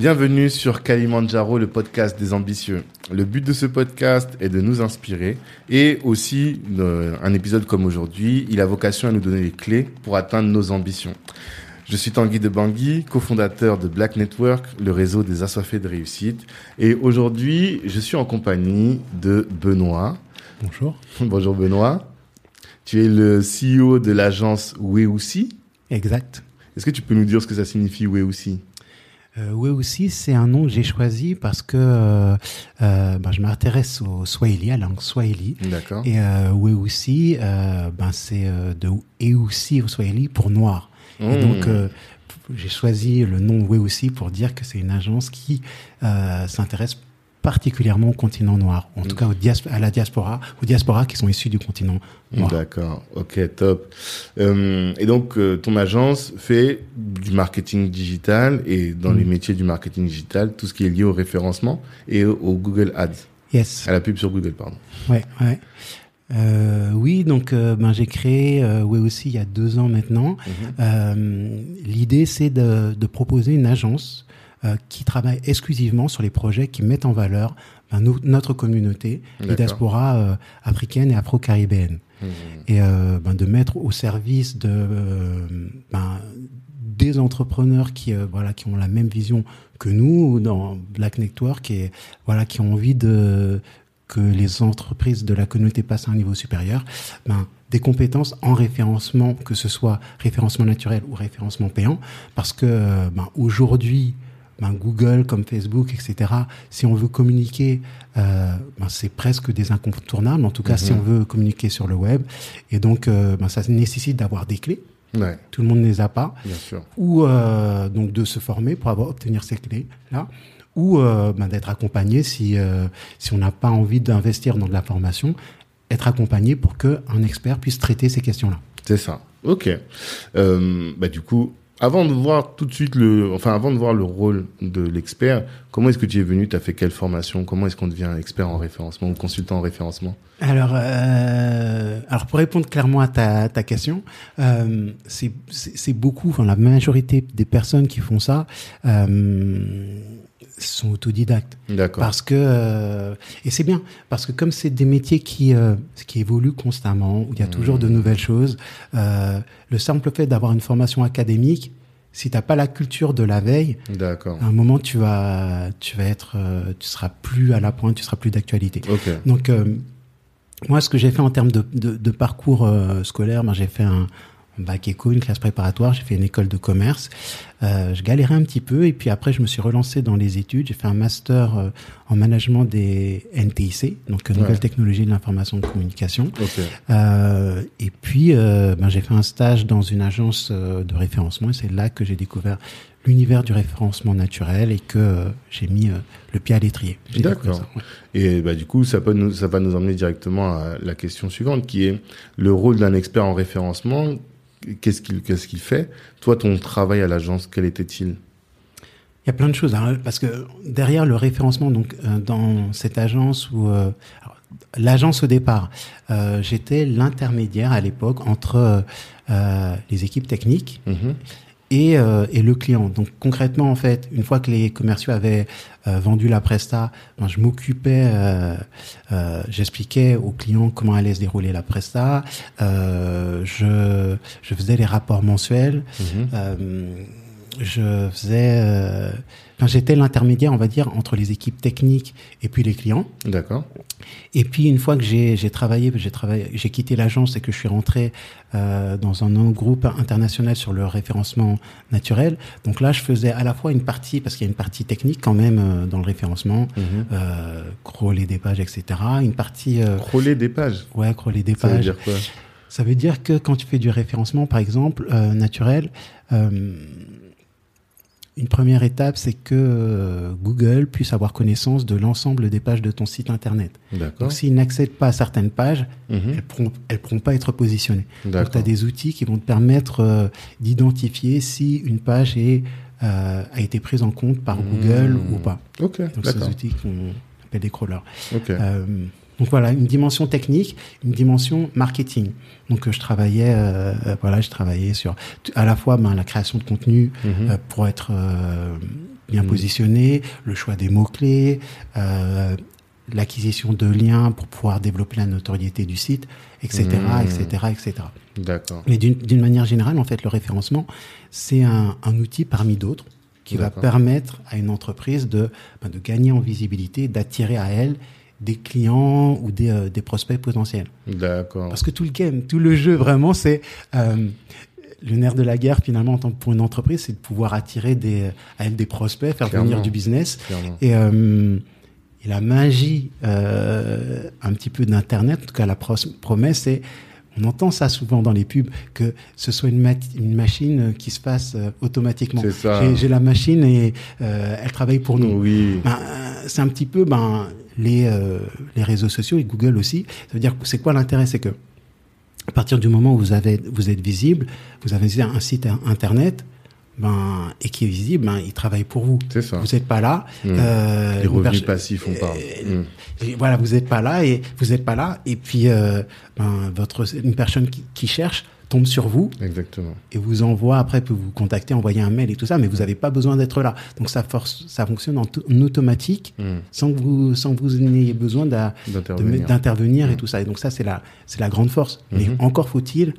Bienvenue sur Kalimandjaro, le podcast des ambitieux. Le but de ce podcast est de nous inspirer et aussi, euh, un épisode comme aujourd'hui, il a vocation à nous donner les clés pour atteindre nos ambitions. Je suis Tanguy de Bangui, cofondateur de Black Network, le réseau des assoiffés de réussite. Et aujourd'hui, je suis en compagnie de Benoît. Bonjour. Bonjour Benoît. Tu es le CEO de l'agence Weoussi. Exact. Est-ce que tu peux nous dire ce que ça signifie Weoussi? Euh, aussi, c'est un nom que j'ai choisi parce que euh, euh, ben, je m'intéresse au Swahili, à la langue Swahili. D'accord. Et euh, aussi, euh, ben, c'est de aussi au Swahili pour noir. Et Mmh. donc, j'ai choisi le nom aussi pour dire que c'est une agence qui s'intéresse particulièrement au continent noir, en tout cas au dias- à la diaspora, aux diasporas qui sont issus du continent noir. D'accord, ok, top. Euh, et donc, euh, ton agence fait du marketing digital et dans Mm. les métiers du marketing digital, tout ce qui est lié au référencement et au, au Google Ads, Yes. à la pub sur Google, pardon. Ouais, ouais. Euh, oui, donc euh, ben, j'ai créé euh, ouais aussi il y a deux ans maintenant. Euh, L'idée c'est de, de proposer une agence qui travaille exclusivement sur les projets qui mettent en valeur ben, nous- notre communauté, les diasporas euh, africaines et afro-caribéennes, Mhm. et euh, ben, de mettre au service de euh, ben, des entrepreneurs qui euh, voilà qui ont la même vision que nous dans Black Network et voilà qui ont envie de que les entreprises de la communauté passent à un niveau supérieur, ben, des compétences en référencement, que ce soit référencement naturel ou référencement payant, parce que euh, ben, aujourd'hui, ben, Google comme Facebook, etc., si on veut communiquer, euh, ben, c'est presque des incontournables, en tout cas si Mhm. on veut communiquer sur le web. Et donc, euh, ben, ça nécessite d'avoir des clés, Ouais, tout le monde ne les a pas, bien sûr. ou euh, donc de se former pour avoir obtenir ces clés là ou d'être accompagné si si on n'a pas envie d'investir dans de la formation être accompagné pour que un expert puisse traiter ces questions là C'est ça. Ok. Euh, bah du coup, avant de voir tout de suite le, enfin avant de voir le rôle de l'expert, comment est-ce que tu es venu? Tu as fait quelle formation? Comment est-ce qu'on devient expert en référencement ou consultant en référencement? Alors euh, alors pour répondre clairement à ta ta question euh, c'est beaucoup enfin la majorité des personnes qui font ça euh, sont autodidactes D'accord. Parce que euh, et c'est bien parce que comme c'est des métiers qui euh, qui évoluent constamment, où il y a toujours de nouvelles choses, euh, le simple fait d'avoir une formation académique, si t'as pas la culture de la veille, D'accord. à un moment tu vas tu vas être euh, tu seras plus à la pointe, tu seras plus d'actualité. Ok. Donc euh, moi, ce que j'ai fait en termes de, de, de parcours euh, scolaire, ben, j'ai fait un, un bac éco, une classe préparatoire, j'ai fait une école de commerce. Euh, je galérais un petit peu et puis après, je me suis relancé dans les études. J'ai fait un master euh, en management des NTIC, donc euh, Nouvelles Ouais. Technologies de l'Information et de Communication. Ok. Euh, et puis, ben, j'ai fait un stage dans une agence de référencement et c'est là que j'ai découvert l'univers du référencement naturel et que euh, j'ai mis euh, le pied à l'étrier. D'accord. ouais. Et bah, du coup, ça, peut nous, ça va nous emmener directement à la question suivante, qui est le rôle d'un expert en référencement. Qu'est-ce qu'il qu'est-ce qu'il fait Toi, ton travail à l'agence, quel était-il? Il y a plein de choses, hein, parce que derrière le référencement, donc euh, dans cette agence où euh, l'agence au départ, euh, j'étais l'intermédiaire à l'époque entre les équipes techniques Mhm. Et, euh, et le client. Donc concrètement, en fait, une fois que les commerciaux avaient euh, vendu la presta, ben, je m'occupais, euh, euh, j'expliquais aux clients comment allait se dérouler la presta, euh, je, je faisais les rapports mensuels, Mhm. euh, je faisais, euh, enfin, j'étais l'intermédiaire, on va dire, entre les équipes techniques et puis les clients. D'accord. Et puis une fois que j'ai j'ai travaillé, j'ai travaillé, j'ai quitté l'agence et que je suis rentré euh, dans un groupe international sur le référencement naturel. Donc là, je faisais à la fois une partie parce qu'il y a une partie technique quand même euh, dans le référencement, Mhm. euh, crawler des pages, etc. Une partie euh, Crawler des pages. ouais, crawler des Ça veut pages. dire quoi? Ça veut dire que quand tu fais du référencement, par exemple, euh, naturel, euh, une première étape, c'est que euh, Google puisse avoir connaissance de l'ensemble des pages de ton site internet. Donc, s'il n'accède pas à certaines pages, Mhm. elles ne pourront, pas être positionnées. Donc, tu as des outils qui vont te permettre euh, d'identifier si une page est, euh, a été prise en compte par Mmh. Google ou pas. Ok, Donc, ces outils qu'on appelle des crawlers. Ok. Euh, donc voilà, une dimension technique, une dimension marketing. Donc euh, je travaillais, euh, euh, voilà, je travaillais sur à la fois ben, la création de contenu Mhm. euh, pour être euh, bien positionné, le choix des mots-clés, euh, l'acquisition de liens pour pouvoir développer la notoriété du site, etc., etc., etc. D'accord. Mais d'une manière générale, en fait, le référencement, c'est un, un outil parmi d'autres qui va permettre à une entreprise de, ben, de gagner en visibilité, d'attirer à elle des clients ou des, euh, des prospects potentiels. D'accord. Parce que tout le game, tout le jeu, vraiment, c'est euh, le nerf de la guerre, finalement, en tant que pour une entreprise, c'est de pouvoir attirer des, à elle des prospects, faire Clairement. venir du business. Clairement. Et, euh, et la magie un petit peu d'Internet, en tout cas la pros- promesse, c'est, on entend ça souvent dans les pubs, que ce soit une, une machine qui se passe euh, automatiquement. J'ai- la machine et euh, elle travaille pour nous. Oui. Ben, euh, c'est un petit peu ben, les, euh, les réseaux sociaux et Google aussi. Ça veut dire que c'est quoi l'intérêt? C'est que à partir du moment où vous, avez, vous êtes visible, vous avez un site internet ben, et qui est visible, ben, il travaille pour vous. C'est ça. Vous n'êtes pas là. Mm. euh, Les revenus passifs, on parle. euh, Mm. et voilà, vous n'êtes pas là et vous n'êtes pas là. Et puis, euh, ben, votre, une personne qui, qui cherche tombe sur vous Exactement. et vous envoie après peut vous contacter, envoyer un mail et tout ça, mais vous n'avez pas besoin d'être là. Donc ça force, ça fonctionne en, automatique Mm. sans que vous sans que vous n'ayez besoin D'intervenir. et tout ça. Et donc ça c'est la c'est la grande force. Mais encore faut-il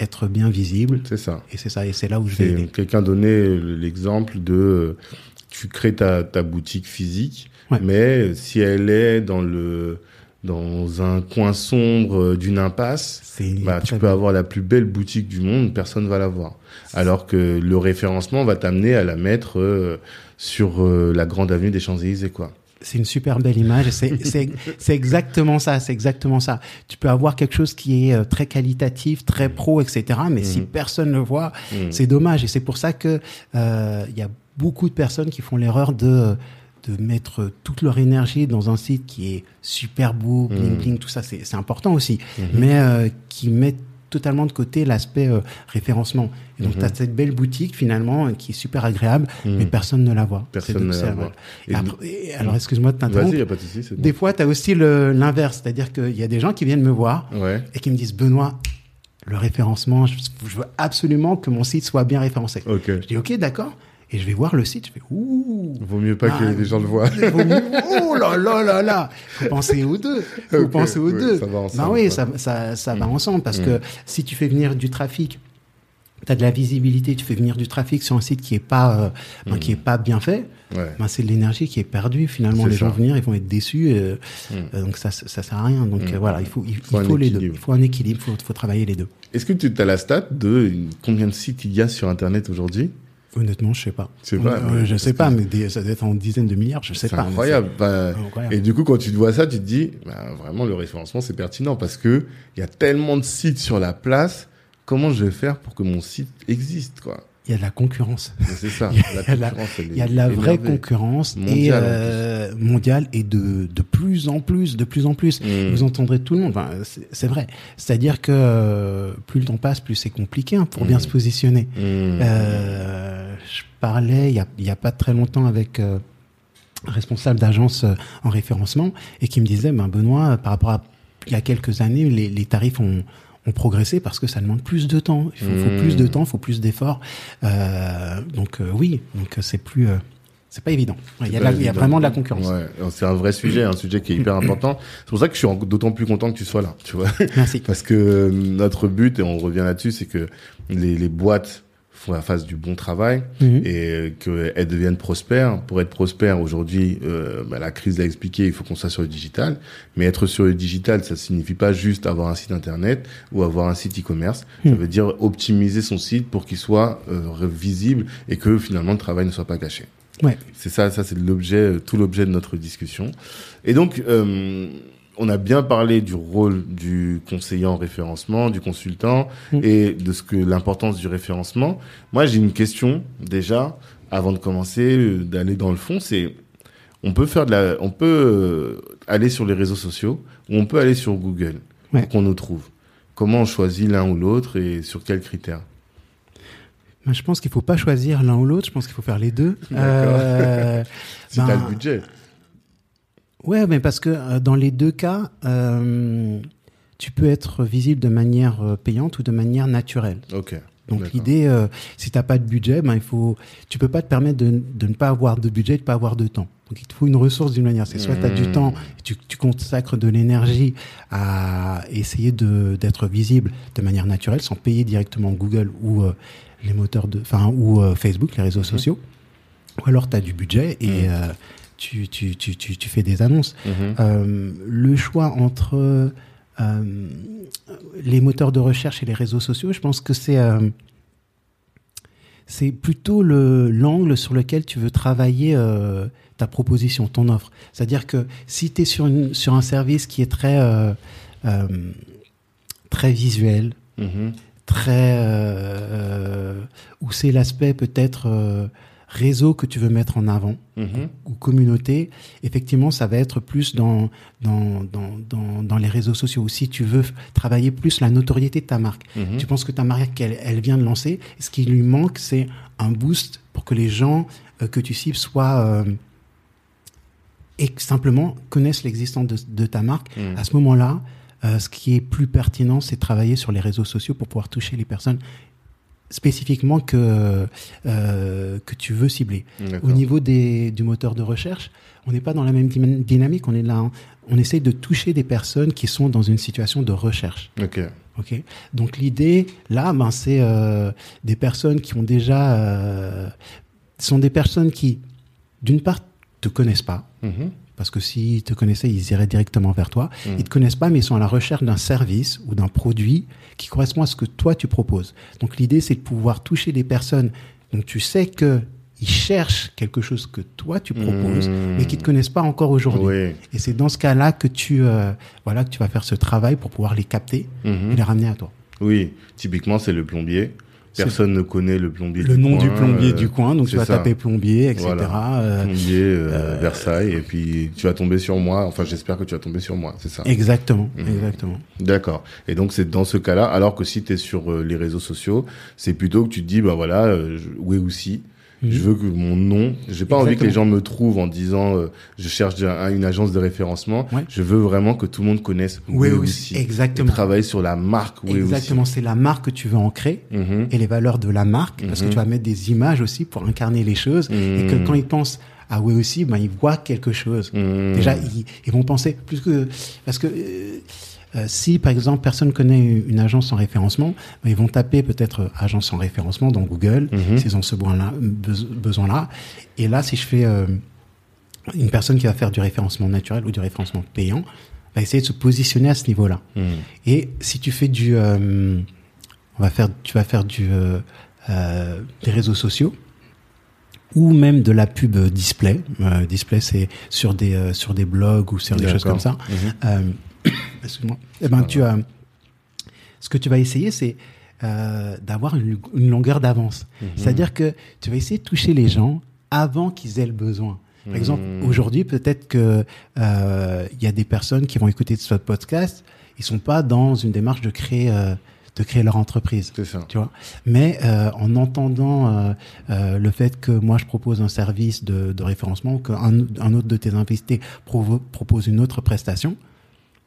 être bien visible. C'est ça. Et c'est ça et c'est là où je vais quelqu'un donnait l'exemple de tu crées ta, ta boutique physique, Ouais. mais si elle est dans le dans un coin sombre euh, d'une impasse, bah, tu peux bien. avoir la plus belle boutique du monde, personne va la voir. Alors que le référencement va t'amener à la mettre euh, sur euh, la grande avenue des Champs-Élysées, quoi. C'est une super belle image. C'est exactement ça. C'est exactement ça. Tu peux avoir quelque chose qui est euh, très qualitatif, très pro, etc. Mais si personne le voit, Mhm. c'est dommage. Et c'est pour ça que euh, il y a beaucoup de personnes qui font l'erreur de de mettre toute leur énergie dans un site qui est super beau, bling Mhm. bling, tout ça, c'est important aussi, mais euh, qui met totalement de côté l'aspect euh, référencement. Et donc, Mhm. tu as cette belle boutique, finalement, euh, qui est super agréable, mais personne ne la voit. Personne ne la voit. Et Et après- et alors, excuse-moi de t'interrompre. Vas-y, a pas de souci, bon. Des fois, tu as aussi l'inverse, c'est-à-dire qu'il y a des gens qui viennent me voir Ouais. et qui me disent Benoît, le référencement, je, je veux absolument que mon site soit bien référencé. Ok. Je dis ok, d'accord. Et je vais voir le site, je fais ouh. Vaut mieux pas Ah, que les gens le voient. vaut mieux- Oh là là là là Faut penser aux deux. Faut Ok, penser aux ouais, deux. ça va ensemble, bah oui, ça, ça, ça va Mm. ensemble parce que si tu fais venir du trafic, tu as de la visibilité, tu fais venir du trafic sur un site qui est pas, euh, ben, qui est pas bien fait, Ouais. ben, c'est de l'énergie qui est perdue. Finalement, les gens ça. vont venir, ils vont être déçus. euh, Mm. euh, donc ça, ça sert à rien. Donc Mm. voilà, il faut, il, Faut il un faut les deux. Il faut un équilibre. Il faut, faut travailler les deux. Est-ce que tu as la stat de combien de sites il y a sur Internet aujourd'hui? Honnêtement, je sais pas. Je sais pas, Euh, je sais pas, mais des- ça doit être en dizaines de milliards. Je sais pas. incroyable. Bah, c'est incroyable. et du coup, quand tu te vois ça, tu te dis, bah, vraiment, le référencement, c'est pertinent parce que il y a tellement de sites sur la place. Comment je vais faire pour que mon site existe, quoi? Il y a de la concurrence. C'est ça. Il y a la de la- concurrence, elle Il y a est de la vraie énervée. concurrence et Mondiale, en euh, mondiale et de, de plus en plus, de plus en plus. Mm. Vous entendrez tout le monde. Enfin, c'est vrai. C'est-à-dire que euh, plus le temps passe, plus c'est compliqué hein, pour bien Mm. se positionner. Mm. Euh, je parlais il y a, pas très longtemps avec un responsable d'agence en référencement et qui me disait, ben Benoît, par rapport à il y a quelques années, les, les tarifs ont, ont progressé parce que ça demande plus de temps. Il faut, faut Mmh. plus de temps, il faut plus d'efforts. Euh, donc euh, oui, donc euh, c'est plus, euh, c'est pas évident. Il y a, y vraiment de la concurrence. Ouais, c'est un vrai sujet, un sujet qui est hyper important. C'est pour ça que je suis d'autant plus content que tu sois là, tu vois. Merci. Parce que notre but, et on revient là-dessus, c'est que les, les boîtes font- fassent du bon travail Mhm. et qu'elles deviennent prospères. Pour être prospère aujourd'hui, euh, bah, la crise l'a expliqué, il faut qu'on soit sur le digital. Mais être sur le digital, ça signifie pas juste avoir un site internet ou avoir un site e-commerce. Ça Mhm. veut dire optimiser son site pour qu'il soit euh, visible et que finalement le travail ne soit pas caché. Ouais. C'est ça, ça c'est l'objet, euh, tout l'objet de notre discussion. Et donc, euh, on a bien parlé du rôle du conseiller en référencement, du consultant, Mm. et de ce que l'importance du référencement. Moi, j'ai une question déjà avant de commencer, euh, d'aller dans le fond. C'est, on peut faire de la, on peut euh, aller sur les réseaux sociaux ou on peut aller sur Google Ouais. pour qu'on nous trouve. Comment on choisit l'un ou l'autre et sur quels critères? Je pense qu'il faut pas choisir l'un ou l'autre. Je pense qu'il faut faire les deux. Euh, Si ben, t'as le budget. Ouais, mais parce que euh, dans les deux cas, euh, tu peux être visible de manière euh, payante ou de manière naturelle. Ok. Donc l'idée, euh, si t'as pas de budget, ben il faut, tu peux pas te permettre de, de ne pas avoir de budget, de pas avoir de temps. Donc il te faut une ressource d'une manière. C'est soit tu as du Mmh. temps, tu, tu consacres de l'énergie à essayer de d'être visible de manière naturelle, sans payer directement Google ou euh, les moteurs de, enfin ou euh, Facebook, les réseaux sociaux. Ou alors tu as du budget et Mmh. Tu, tu, tu, tu, fais des annonces. Mhm. Euh, le choix entre euh, les moteurs de recherche et les réseaux sociaux, je pense que c'est euh, c'est plutôt le l'angle sur lequel tu veux travailler euh, ta proposition, ton offre. C'est-à-dire que si tu es sur, une, sur un service qui est très euh, euh, très visuel, Mhm. très où c'est l'aspect peut-être réseau que tu veux mettre en avant Mhm. ou communauté, effectivement, ça va être plus dans, dans, dans, dans, les réseaux sociaux. Ou si tu veux travailler plus la notoriété de ta marque. Mhm. Tu penses que ta marque, elle, elle vient de lancer. Ce qui lui manque, c'est un boost pour que les gens euh, que tu cibles soient... euh, et simplement connaissent l'existence de, de ta marque. Mhm. À ce moment-là, euh, ce qui est plus pertinent, c'est travailler sur les réseaux sociaux pour pouvoir toucher les personnes spécifiquement que, euh, que tu veux cibler. Au niveau des, du moteur de recherche, on n'est pas dans la même dynamique. On est là, on essaye de toucher des personnes qui sont dans une situation de recherche. Ok. Ok. Donc l'idée là, ben c'est euh, des personnes qui ont déjà, euh, sont des personnes qui, d'une part, te connaissent pas. Mhm. Parce que s'ils te connaissaient, ils iraient directement vers toi. Mhm. Ils te connaissent pas, mais ils sont à la recherche d'un service ou d'un produit qui correspond à ce que toi tu proposes. Donc l'idée, c'est de pouvoir toucher des personnes dont tu sais que ils cherchent quelque chose que toi tu proposes, Mhm. mais qui te connaissent pas encore aujourd'hui. Oui. Et c'est dans ce cas-là que tu, euh, voilà, que tu vas faire ce travail pour pouvoir les capter Mhm. et les ramener à toi. Oui. Typiquement, c'est le plombier. Personne ne connaît le plombier Le du nom coin, du plombier euh, du coin, donc tu vas ça. taper plombier, etc. Voilà. euh, Plombier euh, Versailles et puis tu vas tomber sur moi. Enfin, j'espère que tu vas tomber sur moi. C'est ça. exactement, Mhm. exactement. D'accord. Et donc c'est dans ce cas-là, alors que si tu es sur les réseaux sociaux, c'est plutôt que tu te dis bah voilà, euh, je- oui Mhm. je veux que mon nom, j'ai pas envie que les Exactement. gens me trouvent en disant euh, je cherche un- une agence de référencement. Ouais. Je veux vraiment que tout le monde connaisse Oui aussi, aussi. Et exactement. travailler sur la marque oui Exactement, c'est la marque que tu veux ancrer. Mhm. et les valeurs de la marque, parce que Mhm. tu vas mettre des images aussi pour incarner les choses, et que quand ils pensent à oui aussi, ben ils voient quelque chose. Déjà, ils, ils vont penser plus que parce que euh, euh, si par exemple personne connaît une agence en référencement, ben, ils vont taper peut-être euh, agence en référencement dans Google Mhm. s'ils ont ce besoin-là. beso- besoin-là. Et là, si je fais euh, une personne qui va faire du référencement naturel ou du référencement payant, va essayer de se positionner à ce niveau-là. Mhm. Et si tu fais du, euh, on va faire, tu vas faire du des réseaux sociaux ou même de la pub display. Euh, display, c'est sur des euh, sur des blogs ou sur des choses comme ça. Mhm. Euh, excuse-moi. Eh ben, tu as, ce que tu vas essayer, c'est euh, d'avoir une, une longueur d'avance. Mhm. C'est-à-dire que tu vas essayer de toucher les gens avant qu'ils aient le besoin. Par exemple, Mhm. aujourd'hui, peut-être que euh, il y a des personnes qui vont écouter ce podcast, ils sont pas dans une démarche de créer euh, de créer leur entreprise. C'est ça. Tu vois, mais euh, en entendant le fait que moi je propose un service de, de référencement, qu'un un autre de tes invités propose une autre prestation,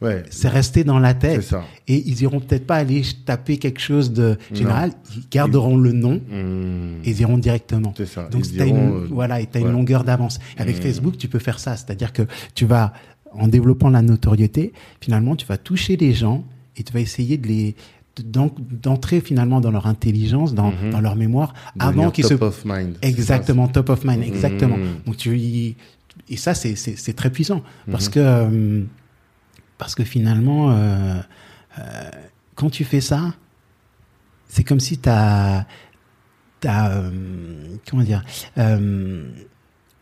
Ouais. c'est resté dans la tête. ça. Et ils iront peut-être pas aller taper quelque chose de général, ils garderont le nom Mhm. et ils iront directement. Ça. Donc diront, une, euh, voilà, et t'as ouais. une longueur d'avance. Avec Mmh. Facebook, tu peux faire ça, c'est-à-dire que tu vas en développant la notoriété, finalement, tu vas toucher les gens et tu vas essayer de les de- d'en- d'entrer finalement dans leur intelligence, dans, dans leur mémoire, avant qu'ils se top of mind. exactement top of mind, exactement. Donc tu y- et ça c'est très puissant parce que euh, parce que finalement euh, euh, quand tu fais ça, c'est comme si t'as t'as euh, comment dire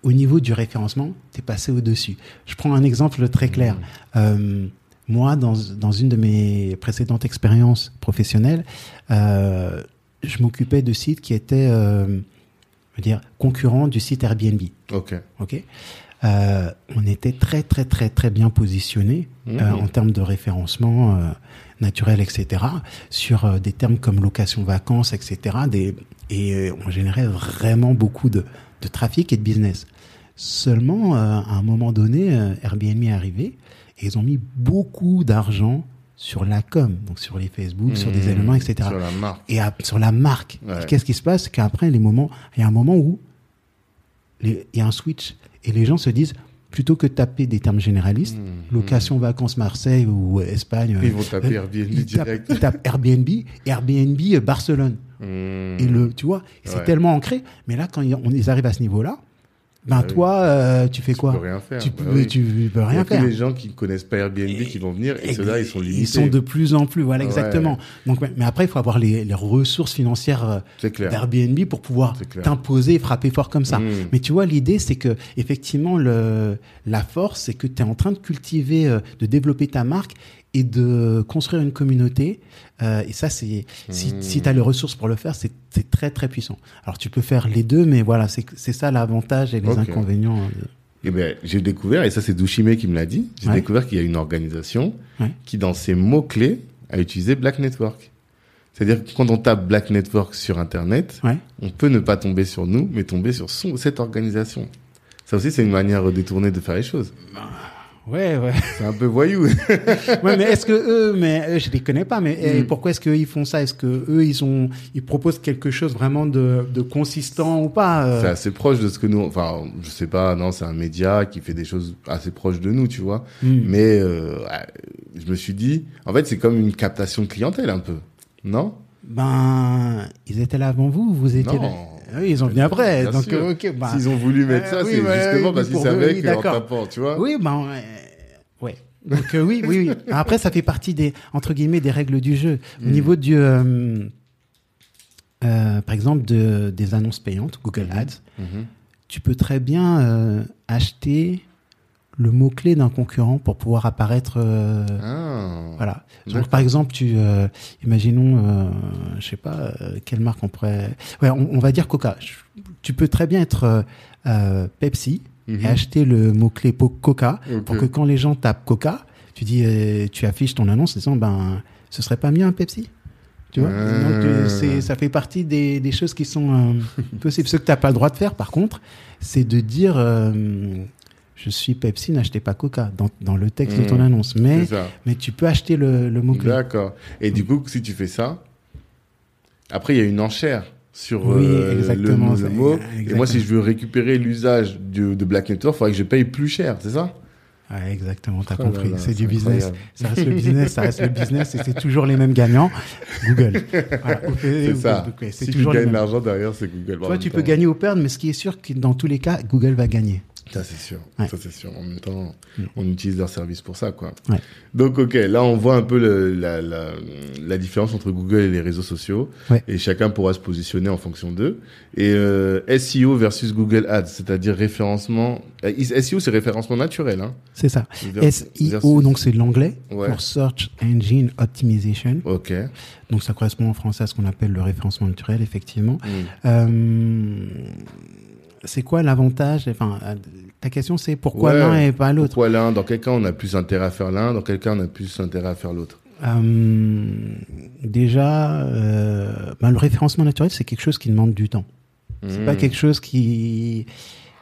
au niveau du référencement, t'es passé au dessus. Je prends un exemple très clair. Euh, moi, dans, dans une de mes précédentes expériences professionnelles, je m'occupais de sites qui étaient, dire, concurrents du site Airbnb. Ok. Ok? Euh, on était très très très très bien positionnés euh, Mhm. en termes de référencement euh, naturel, etc. Sur euh, des termes comme location vacances, etc. Des, et euh, on générait vraiment beaucoup de, de trafic et de business. Seulement, euh, à un moment donné, euh, Airbnb est arrivé et ils ont mis beaucoup d'argent sur la com, donc sur les Facebook, sur des éléments, etc. Mmh. Sur la marque. Et à- sur la marque. Ouais. Qu'est-ce qui se passe? Qu'après, les moments, il y a un moment où il y a un switch et les gens se disent, plutôt que de taper des termes généralistes, location, vacances, Marseille ou Espagne, Mmh. Ils vont euh, taper euh, Airbnb ils tapent- direct. ils tapent Airbnb, Airbnb euh, Barcelone. Mmh. Et le, tu vois, c'est Ouais. tellement ancré. Mais là, quand ils- on ils arrivent à ce niveau-là, ben Ah toi, euh, tu fais Tu quoi peux rien faire. Tu Bah peux, oui. tu peux Il y rien a que faire. les gens qui ne connaissent pas Airbnb qui vont venir et ceux-là, ils sont limités. Ils sont de plus en plus, voilà, Ouais. exactement. Donc, mais après, il faut avoir les, les ressources financières euh, d'Airbnb pour pouvoir t'imposer et frapper fort comme ça. Mm. Mais tu vois, l'idée, c'est que effectivement, le, la force, c'est que tu es en train de cultiver, euh, de développer ta marque et de construire une communauté. Euh, et ça, c'est si, Mm. si tu as les ressources pour le faire, c'est très très puissant. Alors, tu peux faire les deux, mais voilà, c'est c'est ça l'avantage et les inconvénients. euh, de- Eh ben, j'ai découvert, et ça c'est Douchimé qui me l'a dit, j'ai Ouais. découvert qu'il y a une organisation Ouais. qui, dans ses mots-clés, a utilisé Black Network. C'est-à-dire que quand on tape Black Network sur Internet, Ouais. on peut ne pas tomber sur nous, mais tomber sur son, cette organisation. Ça aussi, c'est une manière détournée de faire les choses. Ouais, ouais. C'est un peu voyou. ouais, mais est-ce que eux, mais euh, je les connais pas, mais Mm. pourquoi est-ce qu'ils font ça? Est-ce que eux, ils ont, ils proposent quelque chose vraiment de, de consistant ou pas euh? C'est assez proche de ce que nous, enfin, je sais pas, non, c'est un média qui fait des choses assez proches de nous, tu vois. Mm. Mais euh, je me suis dit, en fait, c'est comme une captation de clientèle un peu, non? Ben, ils étaient là avant vous, vous étiez Non. là. Oui, ils ont venu après. Bien donc, sûr. euh, S'ils ont voulu mettre euh, ça, oui, c'est justement oui, parce qu'ils savaient d'accord. tapant, tu vois. Oui, ben, euh, ouais. Donc euh, oui, oui, oui. Après, ça fait partie des entre guillemets des règles du jeu. Au Mm. niveau du, euh, euh, par exemple, de, des annonces payantes, Google Ads, Mhm. tu peux très bien euh, acheter le mot clé d'un concurrent pour pouvoir apparaître. Ah. Voilà. Donc, par exemple, tu, euh, imaginons, euh, je sais pas, quelle marque on pourrait. Ouais, on, on va dire Coca. Tu peux très bien être Pepsi Mhm. et acheter le mot clé Coca Ok. pour que quand les gens tapent Coca, tu dis, euh, tu affiches ton annonce en disant, ben, ce serait pas mieux un Pepsi. Tu vois? Donc, euh, ça fait partie des, des choses qui sont euh, possibles. Ce que tu n'as pas le droit de faire, par contre, c'est de dire, euh, je suis Pepsi, n'achetez pas Coca dans, dans le texte de ton Mhm. annonce. Mais, mais tu peux acheter le, le mot clé. D'accord. Et du coup, si tu fais ça, après, il y a une enchère sur Oui, euh, le- mot. Et moi, si je veux récupérer l'usage du- de Black Network, il faudrait que je paye plus cher, c'est ça? Ouais, exactement, t'as Oh compris. c'est du business. Ça reste le business, ça reste le business et c'est toujours les mêmes gagnants. Google. Voilà. C'est ça. Si tu toujours les gagnes l'argent derrière, c'est Google. Toi, tu temps. peux gagner ou perdre, mais ce qui est sûr, que dans tous les cas, Google va gagner. Ça, c'est sûr. Ouais. Ça, c'est sûr. En même temps, Mm. on utilise leur service pour ça, quoi. Ouais. Donc, OK, là, on voit un peu le- la, la, la différence entre Google et les réseaux sociaux. Ouais. Et chacun pourra se positionner en fonction d'eux. Et euh, SEO versus Google Ads, c'est-à-dire référencement. euh, SEO, c'est référencement naturel, hein. C'est ça. Vers- SEO, versus- donc c'est l'anglais Ouais. pour Search Engine Optimization. OK. Donc ça correspond en français à ce qu'on appelle le référencement naturel, effectivement. Mm. Euh, c'est quoi l'avantage? Enfin, euh, ta question c'est pourquoi Ouais. l'un et pas l'autre? Pourquoi l'un? Dans quel cas on a plus intérêt à faire l'un? Dans quel cas on a plus intérêt à faire l'autre? Euh, déjà, euh, ben, le référencement naturel, c'est quelque chose qui demande du temps. C'est pas quelque chose qui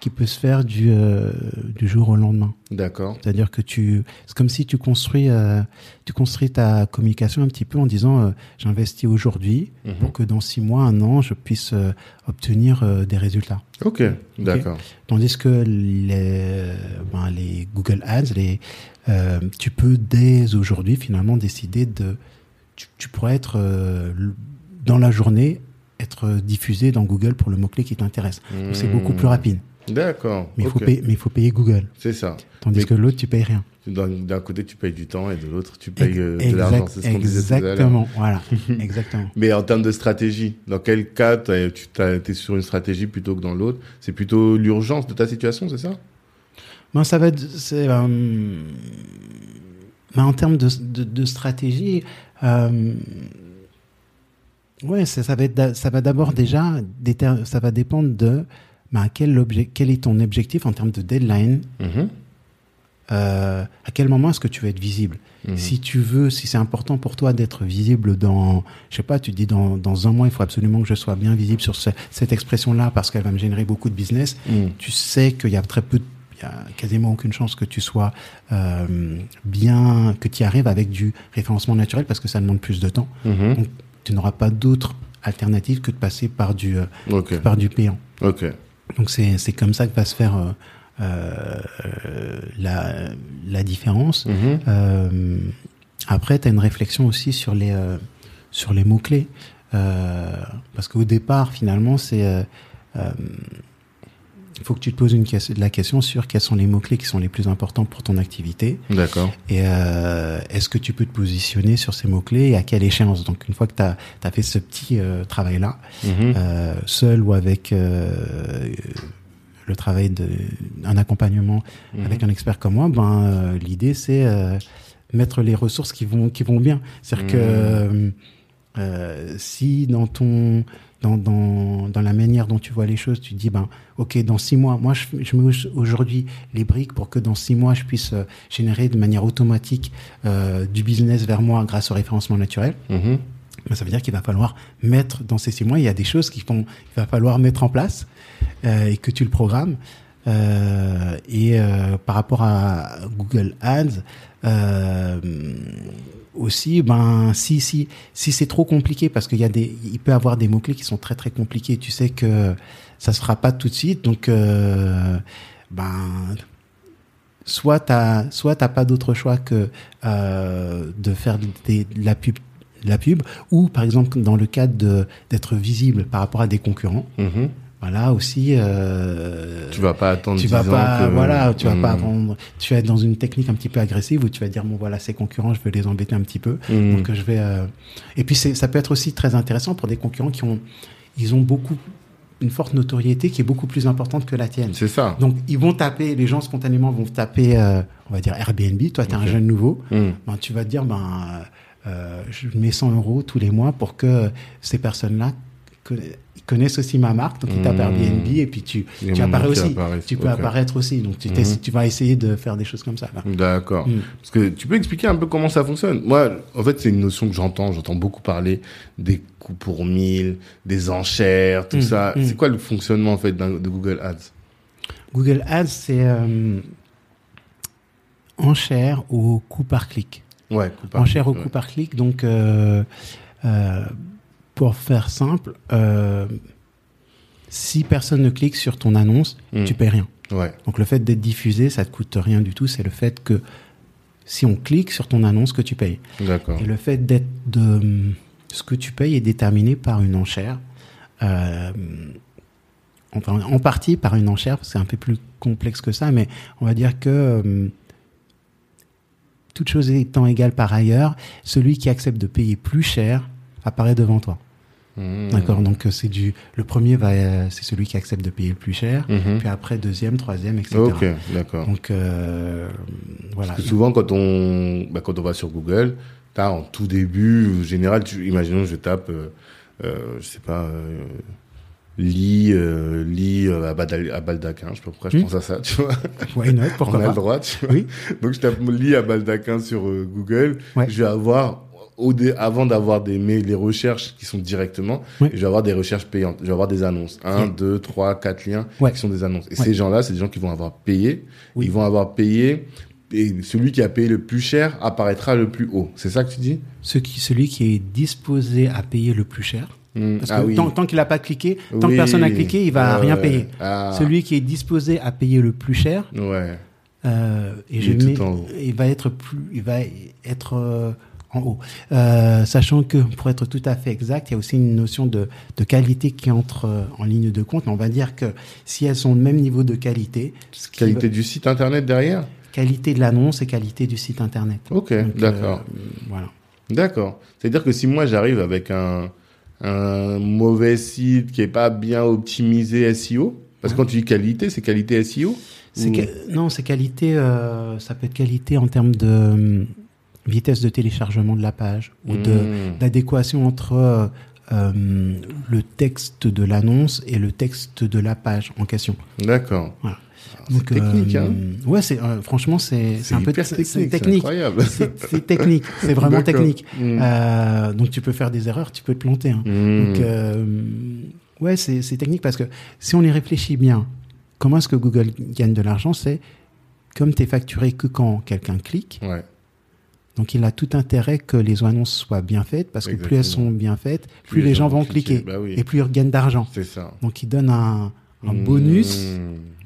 qui peut se faire du euh, du jour au lendemain. D'accord. C'est-à-dire que tu, c'est comme si tu construis, euh, tu construis ta communication un petit peu en disant, euh, j'investis aujourd'hui Mhm. pour que dans six mois, un an, je puisse obtenir des résultats. Ok, d'accord. Tandis que les, ben, les Google Ads, les, tu peux dès aujourd'hui finalement décider de, tu, tu pourrais être dans la journée être diffusé dans Google pour le mot clé qui t'intéresse. Donc c'est beaucoup plus rapide. D'accord. Mais il faut payer, mais il faut payer Google. C'est ça. Tandis Mais- que l'autre tu payes rien. D'un côté, tu payes du temps et de l'autre, tu payes euh, de l'argent. C'est ce qu'on disait tout à l'heure. Exactement, voilà, exactement. Mais en termes de stratégie, dans quel cas tu es sur une stratégie plutôt que dans l'autre? C'est plutôt l'urgence de ta situation, c'est ça? Ben, ça va être, euh, ben, en termes de, de, de stratégie, euh, ouais, ça, ça va être, ça va d'abord déjà, ça va dépendre de, ben, quel quel est ton objectif en termes de deadline, Mhm. euh, à quel moment est-ce que tu veux être visible Mhm. Si tu veux, si c'est important pour toi d'être visible dans, je sais pas, tu te dis dans, dans un mois, il faut absolument que je sois bien visible sur ce- cette expression-là parce qu'elle va me générer beaucoup de business. Mhm. Tu sais qu'il y a très peu, de- il y a quasiment aucune chance que tu sois euh, bien, que tu y arrives avec du référencement naturel parce que ça demande plus de temps. Mhm. Donc, tu n'auras pas d'autre alternative que de passer par du, euh, par du payant. Ok. Donc c'est c'est comme ça que va se faire euh, euh, la, la différence. Mhm. Euh, après, tu as une réflexion aussi sur les, euh, sur les mots-clés. Euh, parce qu'au départ, finalement, c'est. Il faut que tu te poses une, la question sur quels sont les mots-clés qui sont les plus importants pour ton activité. D'accord. Et euh, est-ce que tu peux te positionner sur ces mots-clés et à quelle échéance? Donc, une fois que tu as, fait ce petit euh, travail-là, Mhm. euh, seul ou avec le travail d'un accompagnement Mhm. avec un expert comme moi, ben l'idée c'est mettre les ressources qui vont qui vont bien. C'est-à-dire que euh, si dans ton dans, dans, dans la manière dont tu vois les choses, tu te dis ben ok dans six mois, moi je, je mets au- aujourd'hui les briques pour que dans six mois je puisse euh, générer de manière automatique euh, du business vers moi grâce au référencement naturel. Ben, ça veut dire qu'il va falloir mettre dans ces six mois, il y a des choses qu'il il va falloir mettre en place euh, et que tu le programmes. Euh, et euh, par rapport à Google Ads, euh, aussi, ben si si si c'est trop compliqué parce qu'il y a des, il peut avoir des mots clés qui sont très très compliqués. Tu sais que ça se fera pas tout de suite, donc ben soit t'as soit t'as pas d'autre choix que de faire de la pub la pub ou par exemple dans le cadre d'être visible par rapport à des concurrents Mhm. Voilà aussi euh, Tu vas pas attendre tu 10 vas pas que- voilà tu vas pas Mhm. vendre tu vas être dans une technique un petit peu agressive où tu vas dire bon voilà ces concurrents je veux les embêter un petit peu Mhm. donc je vais euh, et puis ça peut être aussi très intéressant pour des concurrents qui ont ils ont beaucoup une forte notoriété qui est beaucoup plus importante que la tienne C'est ça. donc ils vont taper les gens spontanément vont taper euh, on va dire Airbnb toi tu es Ok. un jeune nouveau Mhm. ben, tu vas te dire ben euh, je mets 100 euros tous les mois pour que ces personnes-là connaissent aussi ma marque donc ils tapent Mmh. Airbnb et puis tu, a tu apparais aussi tu peux apparaître aussi donc tu, t'essaies- tu vas essayer de faire des choses comme ça. D'accord. Mm. Parce que tu peux expliquer un peu comment ça fonctionne? Moi, en fait, c'est une notion que j'entends. J'entends beaucoup parler des coûts pour mille, des enchères, tout ça. C'est quoi le fonctionnement en fait de Google Ads? Google Ads c'est euh, enchère au coût par clic Ouais. par enchère au coût par clic donc euh, euh, pour faire simple euh, si personne ne clique sur ton annonce Mm. tu payes rien ouais. Donc le fait d'être diffusé, ça te coûte rien du tout. C'est le fait que si on clique sur ton annonce, que tu payes. D'accord. Et le fait d'être de ce que tu payes est déterminé par une enchère. Euh, enfin, en partie par une enchère, parce que c'est un peu plus complexe que ça, mais on va dire que euh, toute chose étant égale par ailleurs, celui qui accepte de payer plus cher apparaît devant toi. Mhm. D'accord. Donc euh, c'est du le premier va euh, c'est celui qui accepte de payer le plus cher, Mhm. puis après deuxième, troisième, etc. Ok, d'accord. Donc euh, voilà. Parce que souvent, quand on, bah, quand on va sur Google, t'as en tout début, en général, tu, imaginons, je tape, euh, euh, je sais pas, euh, lit, euh, lit euh, à, Badal- à Baldaquin. Je sais pas pourquoi je Hmm. pense à ça, tu vois. Why not Pourquoi on a pas le droit, tu vois. Oui. Donc, je tape lit à Baldaquin sur euh, Google. Ouais. Je vais avoir, au dé- avant d'avoir des les recherches qui sont directement, je vais avoir des recherches payantes. Je vais avoir des annonces. Un, Ouais. deux, trois, quatre liens Ouais. qui sont des annonces. Et Ouais. ces gens-là, c'est des gens qui vont avoir payé. Oui. Ils vont avoir payé. Et celui qui a payé le plus cher apparaîtra le plus haut. C'est ça que tu dis? Ce qui, celui qui est disposé à payer le plus cher. Hmm, Parce ah que oui. tant, tant qu'il n'a pas cliqué, tant Oui. que personne n'a cliqué, il va Ouais, rien ouais. payer. Ah. Celui qui est disposé à payer le plus cher, Ouais. euh, et Il je mets, il va être plus, il va être euh, en haut. Euh, sachant que pour être tout à fait exact, il y a aussi une notion de, de qualité qui entre euh, en ligne de compte. Mais on va dire que si elles sont au même niveau de qualité, Qualité du site internet derrière? Qualité de l'annonce et qualité du site internet. Ok, Donc, d'accord. euh, voilà. D'accord. C'est-à-dire que si moi j'arrive avec un, un mauvais site qui est pas bien optimisé SEO, parce que quand tu dis qualité, c'est qualité SEO C'est Ou- que- non, c'est qualité. euh, ça peut être qualité en termes de euh, vitesse de téléchargement de la page ou de Hmm. d'adéquation entre euh, euh, le texte de l'annonce et le texte de la page en question. D'accord. Voilà. Ah, C'est technique, euh, hein Ouais, c'est euh, franchement c'est un peu technique, technique. incroyable. C'est technique, c'est vraiment technique. Euh, donc tu peux faire des erreurs, tu peux te planter. hein. Hmm. Donc, ouais, c'est c'est technique parce que si on y réfléchit bien, comment est-ce que Google gagne de l'argent? C'est comme tu es facturé que quand quelqu'un clique. Ouais. Donc il a tout intérêt que les annonces soient bien faites parce que plus elles sont bien faites, plus, les, gens, vont cliquer bah oui. et plus ils gagnent d'argent. C'est ça. Donc il donne un, un bonus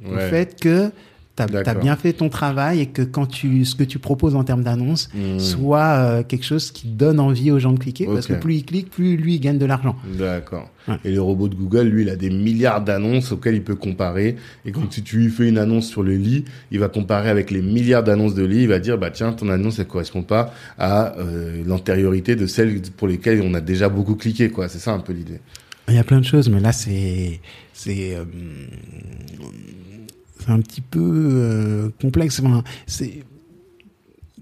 Mmh, au fait que tu as, D'accord. bien fait ton travail et que quand tu ce que tu proposes en termes d'annonce Mmh. soit euh, quelque chose qui donne envie aux gens de cliquer parce que plus il clique, plus lui il gagne de l'argent. D'accord. Ouais. Et le robot de Google, lui, il a des milliards d'annonces auxquelles il peut comparer. Et quand tu, tu lui fais une annonce sur le lit, il va comparer avec les milliards d'annonces de lit. Il va dire, bah tiens, ton annonce, elle correspond pas à euh, l'antériorité de celles pour lesquelles on a déjà beaucoup cliqué, quoi. C'est ça un peu l'idée. Il y a plein de choses, mais là c'est c'est euh, c'est un petit peu euh, complexe. Enfin, c'est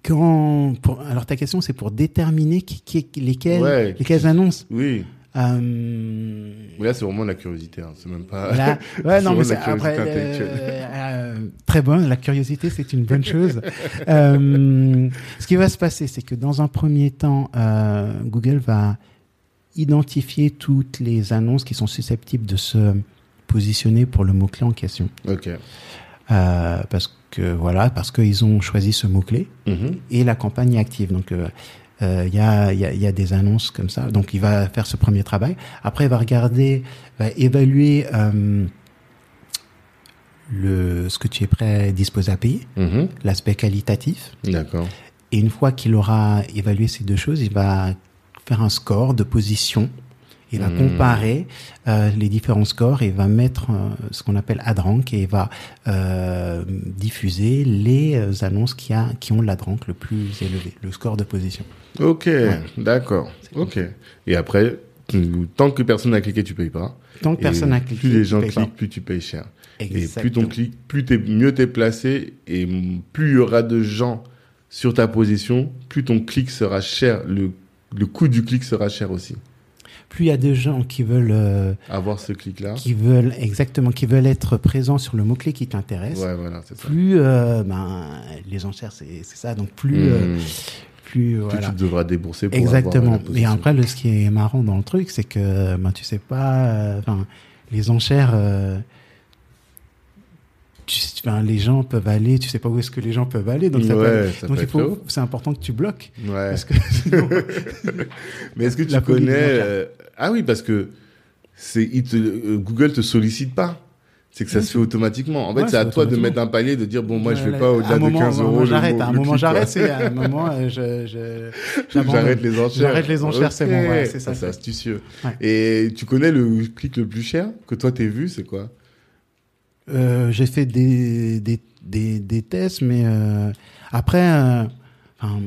quand pour, alors ta question c'est pour déterminer qui, qui, Ouais. annonces. Oui. Euh, là, c'est vraiment la curiosité. Hein. C'est même pas. Là, ouais, non, mais c'est la après euh, euh, très bonne. La curiosité, c'est une bonne chose. Ce qui va se passer, c'est que dans un premier temps, Google va identifier toutes les annonces qui sont susceptibles de se positionner pour le mot clé en question, Ok. euh, parce que voilà, parce qu'ils ont choisi ce mot clé Mhm. et la campagne est active. Donc, euh, euh, il y, a, il y, a, il y a des annonces comme ça. Donc, il va faire ce premier travail. Après, il va regarder, va évaluer euh, le, ce que tu es prêt à disposer à payer, Mhm. l'aspect qualitatif. D'accord. Et une fois qu'il aura évalué ces deux choses, il va faire un score de position. Il va Mhm. comparer euh, les différents scores et va mettre euh, ce qu'on appelle ad rank et va euh, diffuser les annonces qui, a, qui ont l'ad rank le plus élevé, le score de position. Ok. D'accord. Ok. Et après, tant que personne n'a cliqué, tu payes pas. Tant que Et personne n'a cliqué, Plus les tu gens pas. cliquent, plus tu payes cher. Et plus Exactement. ton clic, plus t'es, mieux t'es placé et plus il y aura de gens sur ta position, plus ton clic sera cher. Le, le coût du clic sera cher aussi. Plus il y a de gens qui veulent, euh, Avoir ce clic-là. qui veulent exactement, qui veulent être présents sur le mot clé qui t'intéresse. Ouais, voilà. Plus euh, ben, les enchères, c'est c'est ça. Donc plus, euh, Mmh. plus Plus voilà. tu devras débourser pour Exactement. avoir la Et après, le, ce qui est marrant dans le truc, c'est que ben, tu sais pas, euh, enfin, les enchères, euh, tu, les gens peuvent aller, tu sais pas où est-ce que les gens peuvent aller, donc ça peut Ouais, être- ça donc peut il être faut, haut. c'est important que tu bloques, Ouais. parce que sinon, Mais est-ce que tu connais euh, Ah oui, parce que c'est il te, euh, Google te sollicite pas. C'est que ça se fait automatiquement. En fait, Ouais, c'est à toi de mettre un palier, de dire bon, moi, je vais pas au-delà de moment, 15 à un euros. J'arrête, à un moment, j'arrête, c'est à un moment, euh, je. J'arrête les enchères. J'arrête les enchères, c'est bon, ouais, c'est ça. C'est astucieux. Ouais. Et tu connais le clic le plus cher que toi t'es vu, c'est quoi? Euh, j'ai fait des, des, des, des tests, mais euh, après, euh, enfin,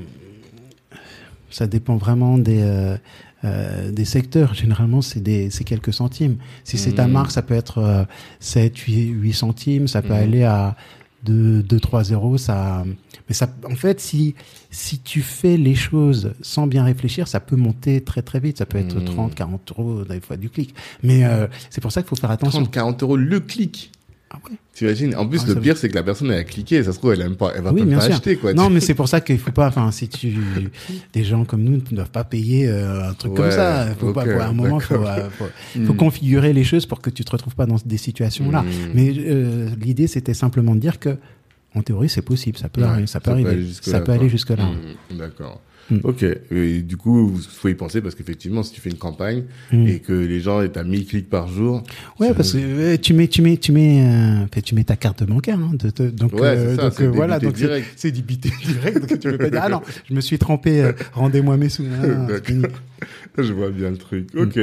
ça dépend vraiment des, euh, euh, des secteurs. Généralement, c'est des, c'est quelques centimes. Si c'est ta Mhm. marque, ça peut être euh, 7, 8, 8 centimes, ça peut Mhm. aller à 2, 2, 3 euros. Ça, mais ça, en fait, si, si tu fais les choses sans bien réfléchir, ça peut monter très très vite. Ça peut être Mhm. 30, 40 euros des fois du clic. Mais c'est pour ça qu'il faut faire attention. 30, 40 euros le clic. Ah ouais. T'imagines En plus, Ah, le pire, c'est que la personne elle a cliqué. Ça se trouve, elle aime pas. Elle va Oui, pas pas sûr. acheter quoi. Non, mais c'est pour ça qu'il faut pas. Enfin, si tu des gens comme nous ne doivent pas payer euh, un truc comme ça. Faut pas. ok, faut- à un moment, faut, euh, faut, faut Hmm. configurer les choses pour que tu te retrouves pas dans des situations-là. Hmm. Mais euh, l'idée, c'était simplement de dire que, en théorie, c'est possible. Ça peut, Ouais, arriver, ça peut arriver. ça peut aller jusque là. Hmm, D'accord. Hmm. Ok. Et du coup, faut y penser parce qu'effectivement, si tu fais une campagne Hmm. et que les gens est à 1000 clics par jour. Ouais, ça- parce que tu mets, tu mets, tu mets, euh, tu mets ta carte bancaire. Hein, de, de- donc, Ouais, euh, c'est ça, donc euh, voilà, donc c'est- débité direct. Donc tu peux pas dire ah non, je me suis trompé. euh, Rendez-moi mes sous. Ah, fini. Je vois bien le truc. Hmm. Ok.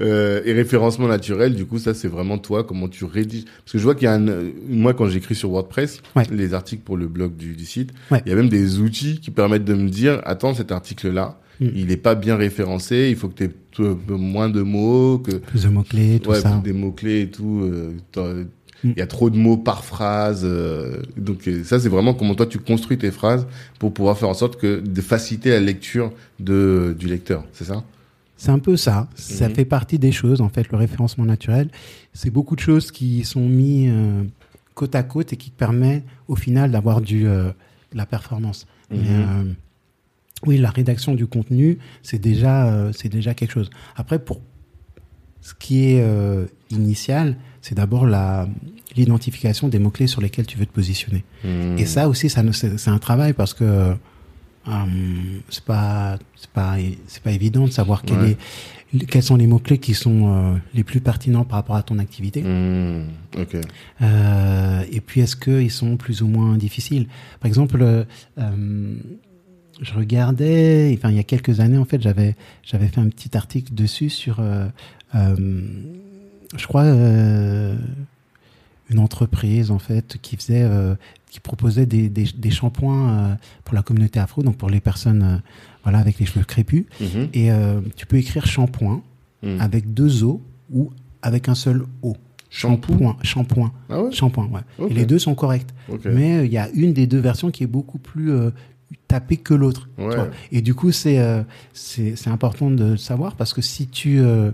Euh, et référencement naturel, du coup, ça, c'est vraiment toi, comment tu rédiges. Parce que je vois qu'il y a un, euh, moi, quand j'écris sur WordPress, Ouais. les articles pour le blog du, du site, Ouais. il y a même des outils qui permettent de me dire, attends, cet article-là, Mm. il est pas bien référencé, il faut que tu aies moins de mots, que, Plus de mots clés, tout ouais, ça. des mots-clés et tout, euh, Mm. il y a trop de mots par phrase, euh, donc euh, ça c'est vraiment comment toi tu construis tes phrases pour pouvoir faire en sorte que de faciliter la lecture de du lecteur, c'est ça? C'est un peu ça. Ça Mhm. fait partie des choses, en fait, le référencement naturel. C'est beaucoup de choses qui sont mis euh, côte à côte et qui permet, au final, d'avoir du euh, de la performance. Mhm. Mais, euh, oui, la rédaction du contenu, c'est déjà, c'est déjà quelque chose. Après, pour ce qui est initial, c'est d'abord la, l'identification des mots-clés sur lesquels tu veux te positionner. Hmm. Et ça aussi, ça, c'est un travail parce que euh, c'est pas, c'est pas, c'est pas évident de savoir quel Ouais. est- quels sont les mots-clés qui sont euh, les plus pertinents par rapport à ton activité. Hmm. Euh, et puis, est-ce qu'ils sont plus ou moins difficiles? Par exemple, euh, je regardais, enfin, il y a quelques années, en fait, j'avais, j'avais fait un petit article dessus sur, je crois, une entreprise, en fait, qui faisait, euh, qui proposait des, des, des shampoings euh, pour la communauté afro, donc pour les personnes, euh, voilà, avec les cheveux crépus. Mhm. Et euh, tu peux écrire shampoing Hmm. avec deux O ou avec un seul O. Shampoing, shampoing. Ah ouais? Shampoing, ouais. Et les deux sont corrects. Mais il y a une des deux versions qui est beaucoup plus euh, tapée que l'autre. Ouais. Et du coup, c'est euh, c'est c'est important de le savoir parce que si tu euh,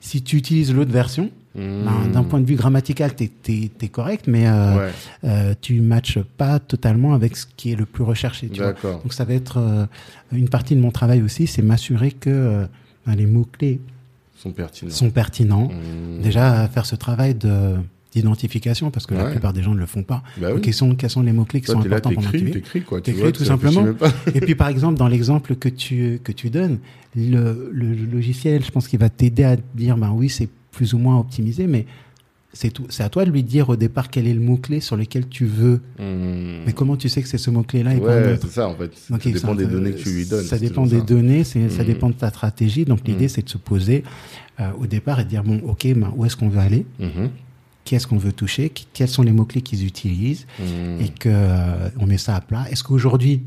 si tu utilises l'autre version, Hmm. ben, d'un point de vue grammatical, t'es es, correct, mais euh, Ouais. euh, tu matches pas totalement avec ce qui est le plus recherché. Tu vois. Donc ça va être euh, une partie de mon travail aussi, c'est m'assurer que euh, ben, les mots clés Sont pertinents. sont pertinents. Hmm. Déjà faire ce travail de d'identification parce que la plupart des gens ne le font pas. Bah oui. Quels sont quels sont les mots clés qui Toi, sont là, importants pour l'activité t'écris, quoi. Tu T'écris vois, tout tu simplement. Et puis par exemple dans l'exemple que tu que tu donnes, le, le logiciel, je pense qu'il va t'aider à dire ben oui c'est plus ou moins optimisé, mais c'est tout. C'est à toi de lui dire au départ quel est le mot clé sur lequel tu veux. Hmm. Mais comment tu sais que c'est ce mot clé là et pas un Ouais, autre c'est ça, en fait. Ça dépend des données que tu lui donnes. Ça dépend des ça. données, ça Mhm. dépend de ta stratégie. Donc l'idée Mhm. c'est de se poser euh, au départ et de dire bon ok ben, où est-ce qu'on veut aller, qui est-ce qu'on veut toucher, quels sont les mots clés qu'ils utilisent? Hmm. et que euh, on met ça à plat. Est-ce qu'aujourd'hui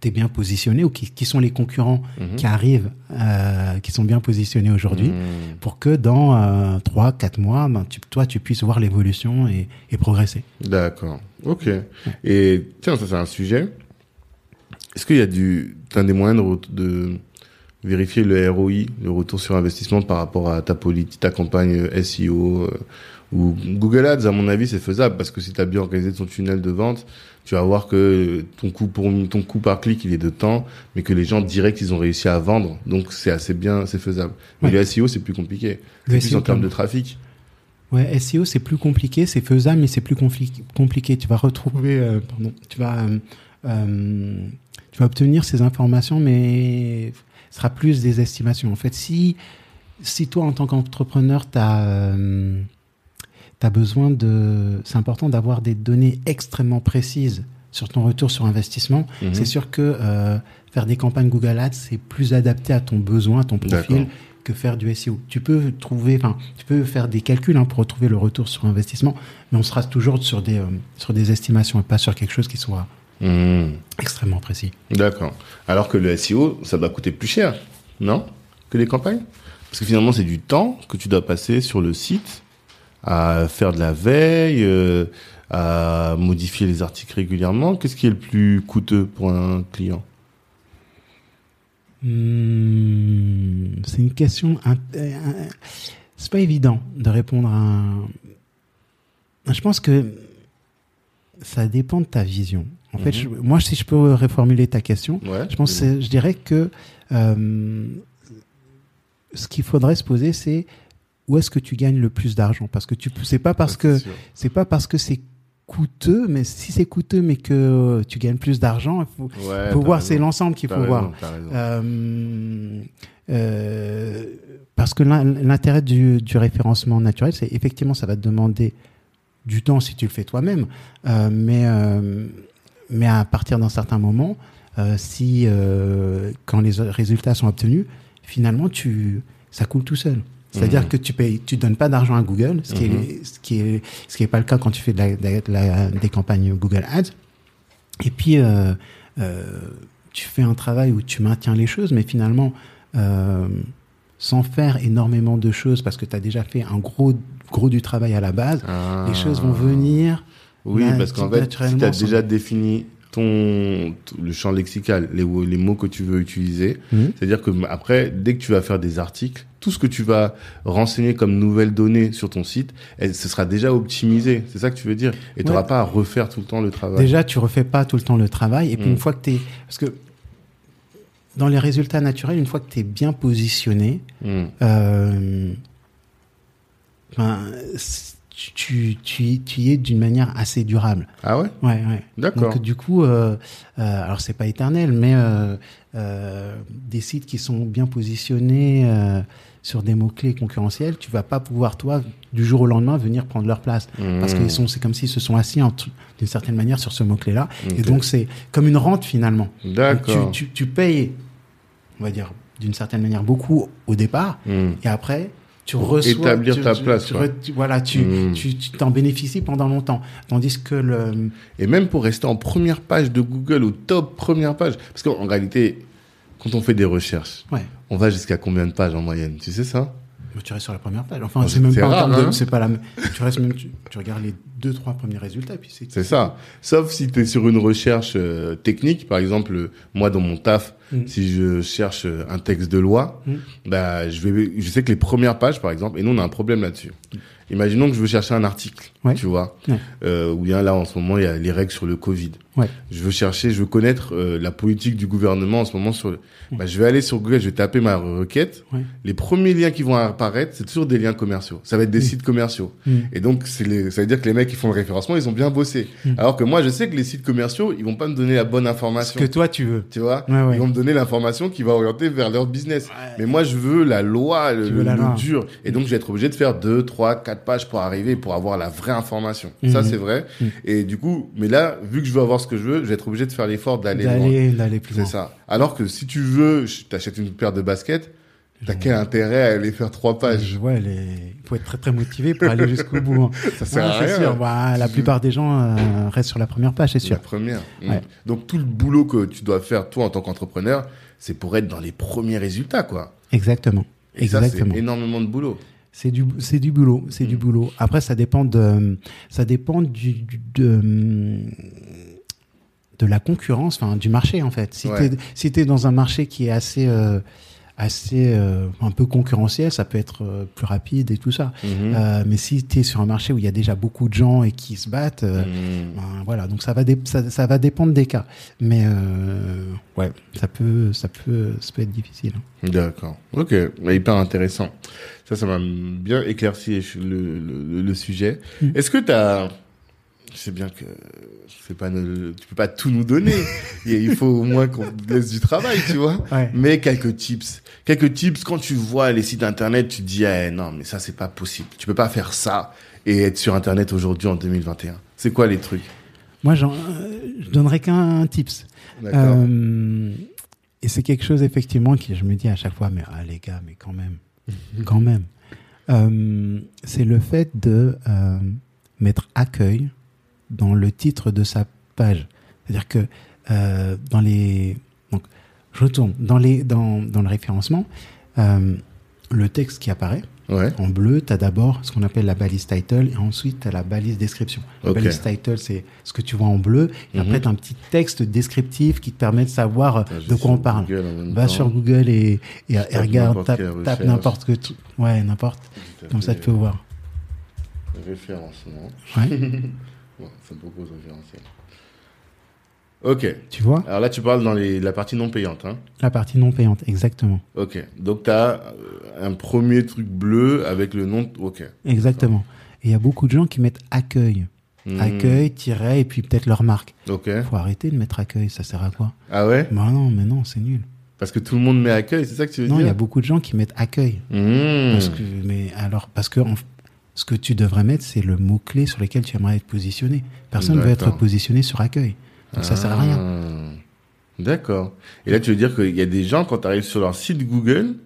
tu es bien positionné ou qui, qui sont les concurrents Mhm. qui arrivent, euh, qui sont bien positionnés aujourd'hui Hmm. pour que dans euh, 3 4 mois, ben, tu, toi tu puisses voir l'évolution et, et progresser. D'accord. Ok. Et tiens, ça c'est un sujet. Est-ce qu'il y a du, t'as des moyens de vérifier le ROI, le retour sur investissement par rapport à ta politique, ta campagne euh, SEO euh, ou Google Ads À mon avis, c'est faisable parce que si tu as bien organisé ton tunnel de vente, tu vas voir que ton coût pour ton coût par clic il est de temps, mais que les gens direct ils ont réussi à vendre, donc c'est assez bien, c'est faisable. Mais Ouais. le SEO c'est plus compliqué. Le C'est plus SEO, en termes comme- de trafic. Ouais, SEO c'est plus compliqué, c'est faisable, mais c'est plus compliqué. Tu vas retrouver, euh, pardon, tu vas, euh, euh, tu vas obtenir ces informations, mais sera plus des estimations. En fait, si si toi en tant qu'entrepreneur, tu as as besoin de, c'est important d'avoir des données extrêmement précises sur ton retour sur investissement. Mhm. C'est sûr que euh, faire des campagnes Google Ads, c'est plus adapté à ton besoin, à ton profil, que faire du SEO. Tu peux trouver, enfin, tu peux faire des calculs hein, pour retrouver le retour sur investissement, mais on sera toujours sur des euh, sur des estimations et pas sur quelque chose qui soit Hmm. extrêmement précis. D'accord. Alors que le SEO, ça doit coûter plus cher, non Que les campagnes? Parce que finalement, c'est du temps que tu dois passer sur le site à faire de la veille, euh, à modifier les articles régulièrement. Qu'est-ce qui est le plus coûteux pour un client? Hmm, c'est une question. euh, C'est pas évident de répondre à. un- Je pense que ça dépend de ta vision. En fait, Mhm. je- moi, si je peux reformuler ta question, Ouais. Je pense, je dirais que euh, ce qu'il faudrait se poser, c'est où est-ce que tu gagnes le plus d'argent? Parce que tu, c'est pas parce que C'est pas parce que c'est coûteux, mais si c'est coûteux, mais que tu gagnes plus d'argent, il faut, Ouais, faut t'as voir. C'est l'ensemble qu'il faut raison, voir. Euh, euh, parce que l'in- l'intérêt du, du référencement naturel, c'est effectivement, ça va te demander du temps si tu le fais toi-même, euh, mais euh, mais à partir d'un certain moment, euh, si euh, quand les résultats sont obtenus, finalement, tu ça coule tout seul. C'est-à-dire Mhm. que tu payes, tu donnes pas d'argent à Google, ce qui Mhm. est ce qui est ce qui est pas le cas quand tu fais de la, de la- de la- des campagnes Google Ads. Et puis euh, euh, tu fais un travail où tu maintiens les choses, mais finalement euh, sans faire énormément de choses parce que tu as déjà fait un gros gros du travail à la base, Ah. les choses vont venir. Oui, Là, parce qu'en fait, si tu as déjà défini ton, le champ lexical, les, les mots que tu veux utiliser, Mhm. c'est-à-dire que après, dès que tu vas faire des articles, tout ce que tu vas renseigner comme nouvelles données sur ton site, elle- ce sera déjà optimisé. C'est ça que tu veux dire? Et tu n'auras pas à refaire tout le temps le travail. Déjà, tu refais pas tout le temps le travail. Et puis, Mm. une fois que tu es. Parce que dans les résultats naturels, une fois que tu es bien positionné, Hmm. euh, ben, c- tu, tu, tu, tu y es d'une manière assez durable. Ah ouais? Ouais, ouais. D'accord. Donc du coup, euh, euh, alors c'est pas éternel, mais euh, euh, des sites qui sont bien positionnés sur des mots clés concurrentiels, tu vas pas pouvoir toi du jour au lendemain venir prendre leur place parce Mmh. qu'ils sont, c'est comme s'ils se sont assis d'une certaine manière sur ce mot clé là, et donc c'est comme une rente finalement. D'accord. Tu, tu, tu payes, on va dire d'une certaine manière beaucoup au départ, Hmm. et après tu reçois établir tu- ta tu- place, tu quoi. re- voilà, tu Mm. tu t'en bénéficies pendant longtemps, tandis que le Et même pour rester en première page de Google, au top première page. Parce qu'en en réalité, quand on fait des recherches, ouais. on va jusqu'à combien de pages en moyenne? Tu sais ça? Mais tu restes sur la première page. Enfin, Ah, c'est même pas hein. c'est pas la. Tu restes même, tu, tu regardes les deux, trois premiers résultats, puis c'est. C'est ça. Sauf si tu es sur une recherche euh, technique. Par exemple, euh, moi, dans mon taf, Mm. si je cherche euh, un texte de loi, Mm. bah, je, vais, je sais que les premières pages, par exemple, et nous, on a un problème là-dessus. Imaginons que je veux chercher un article, Ouais. tu vois, Ouais. euh, ou bien là, en ce moment, il y a les règles sur le Covid. Ouais. Je veux chercher, je veux connaître euh, la politique du gouvernement en ce moment sur le... Bah, je vais aller sur Google, je vais taper ma requête. Ouais. Les premiers liens qui vont apparaître, c'est toujours des liens commerciaux. Ça va être des Mm. sites commerciaux. Mm. Et donc, c'est les, ça veut dire que les mecs qui font le référencement, ils ont bien bossé. Mm. Alors que moi, je sais que les sites commerciaux, ils vont pas me donner la bonne Ce information. que toi tu veux. Tu vois? Ouais, ouais. Ils vont me donner l'information qui va orienter vers leur business. Mais moi, je veux la loi, le, la le loi. dur. Et donc, je vais être obligé de faire deux, trois, quatre pages pour arriver, pour avoir la vraie information. Mhm. Ça, c'est vrai. Mhm. Et du coup, mais là, vu que je veux avoir ce que je veux, je vais être obligé de faire l'effort d'aller loin. D'aller, plus C'est loin. ça. Alors que si tu veux, t'achètes une paire de baskets, t'as quel intérêt à aller faire trois pages les... il faut être très très motivé pour aller jusqu'au bout. hein. Ça sert Ouais, à rien. sûr. Bah, la plupart des gens euh, restent sur la première page, c'est La sûr. première. Mm. Ouais. Donc tout le boulot que tu dois faire toi en tant qu'entrepreneur, c'est pour être dans les premiers résultats, quoi. Exactement. Et ça, Exactement. c'est énormément de boulot. C'est du, c'est du boulot, c'est du Mm. boulot. Après, ça dépend de, ça dépend du, du- de, de la concurrence, enfin, du marché, en fait. Si Ouais. t'es, si t'es dans un marché qui est assez, euh, assez, euh, un peu concurrentiel, ça peut être euh, plus rapide et tout ça. Mhm. Euh, mais si t'es sur un marché où il y a déjà beaucoup de gens et qui se battent, ben, voilà. Donc ça va, ça, ça va dépendre des cas. Mais, euh, ouais, ça peut, ça peut, ça peut être difficile. hein. D'accord. Ok. Hyper intéressant. Ça, ça m'a bien éclairci le, le, le sujet. Mm. Est-ce que tu as... Je sais bien que c'est pas ne- tu peux pas tout nous donner. Il faut au moins qu'on te laisse du travail, tu vois. Ouais. Mais quelques tips. Quelques tips, quand tu vois les sites internet, tu te dis, eh, non, mais ça, c'est pas possible. Tu peux pas faire ça et être sur internet aujourd'hui en 2021. C'est quoi les trucs? Moi, j'en, euh, je donnerais qu'un tips. Euh, et c'est quelque chose effectivement qui je me dis à chaque fois, mais ah, les gars, mais quand même, quand même. Euh, c'est le fait de euh, mettre accueil dans le titre de sa page. C'est-à-dire que euh, dans les, donc je retourne dans les dans dans le référencement, euh, le texte qui apparaît Ouais. en bleu, tu as d'abord ce qu'on appelle la balise title et ensuite tu as la balise description. La balise title, c'est ce que tu vois en bleu. Et Mhm. après, tu as un petit texte descriptif qui te permet de savoir euh, Ah, je de quoi on parle. Va temps. sur Google et, et, regarde, tape, n'importe que. Ouais, n'importe. Comme ça, tu peux voir. Référencement. Ouais. Ça me propose référentiel. Ok. Tu vois Alors là, tu parles dans les, la partie non payante. Hein. La partie non payante, exactement. Ok. Donc, tu as un premier truc bleu avec le nom. Ok. Exactement. Et il y a beaucoup de gens qui mettent accueil. Hmm. Accueil, tiret, et puis peut-être leur marque. Ok. Faut arrêter de mettre accueil, ça sert à quoi? Ah ouais? Bah non, mais non, c'est nul. Parce que tout le monde met accueil, c'est ça que tu veux Non, il y dire? a beaucoup de gens qui mettent accueil. Hmm. Parce que, mais alors, parce que en- ce que tu devrais mettre, c'est le mot-clé sur lequel tu aimerais être positionné. Personne ne veut être positionné sur accueil. Donc ça sert à rien. Ah. D'accord. Et là, tu veux dire qu'il y a des gens, quand tu arrives sur leur site Google,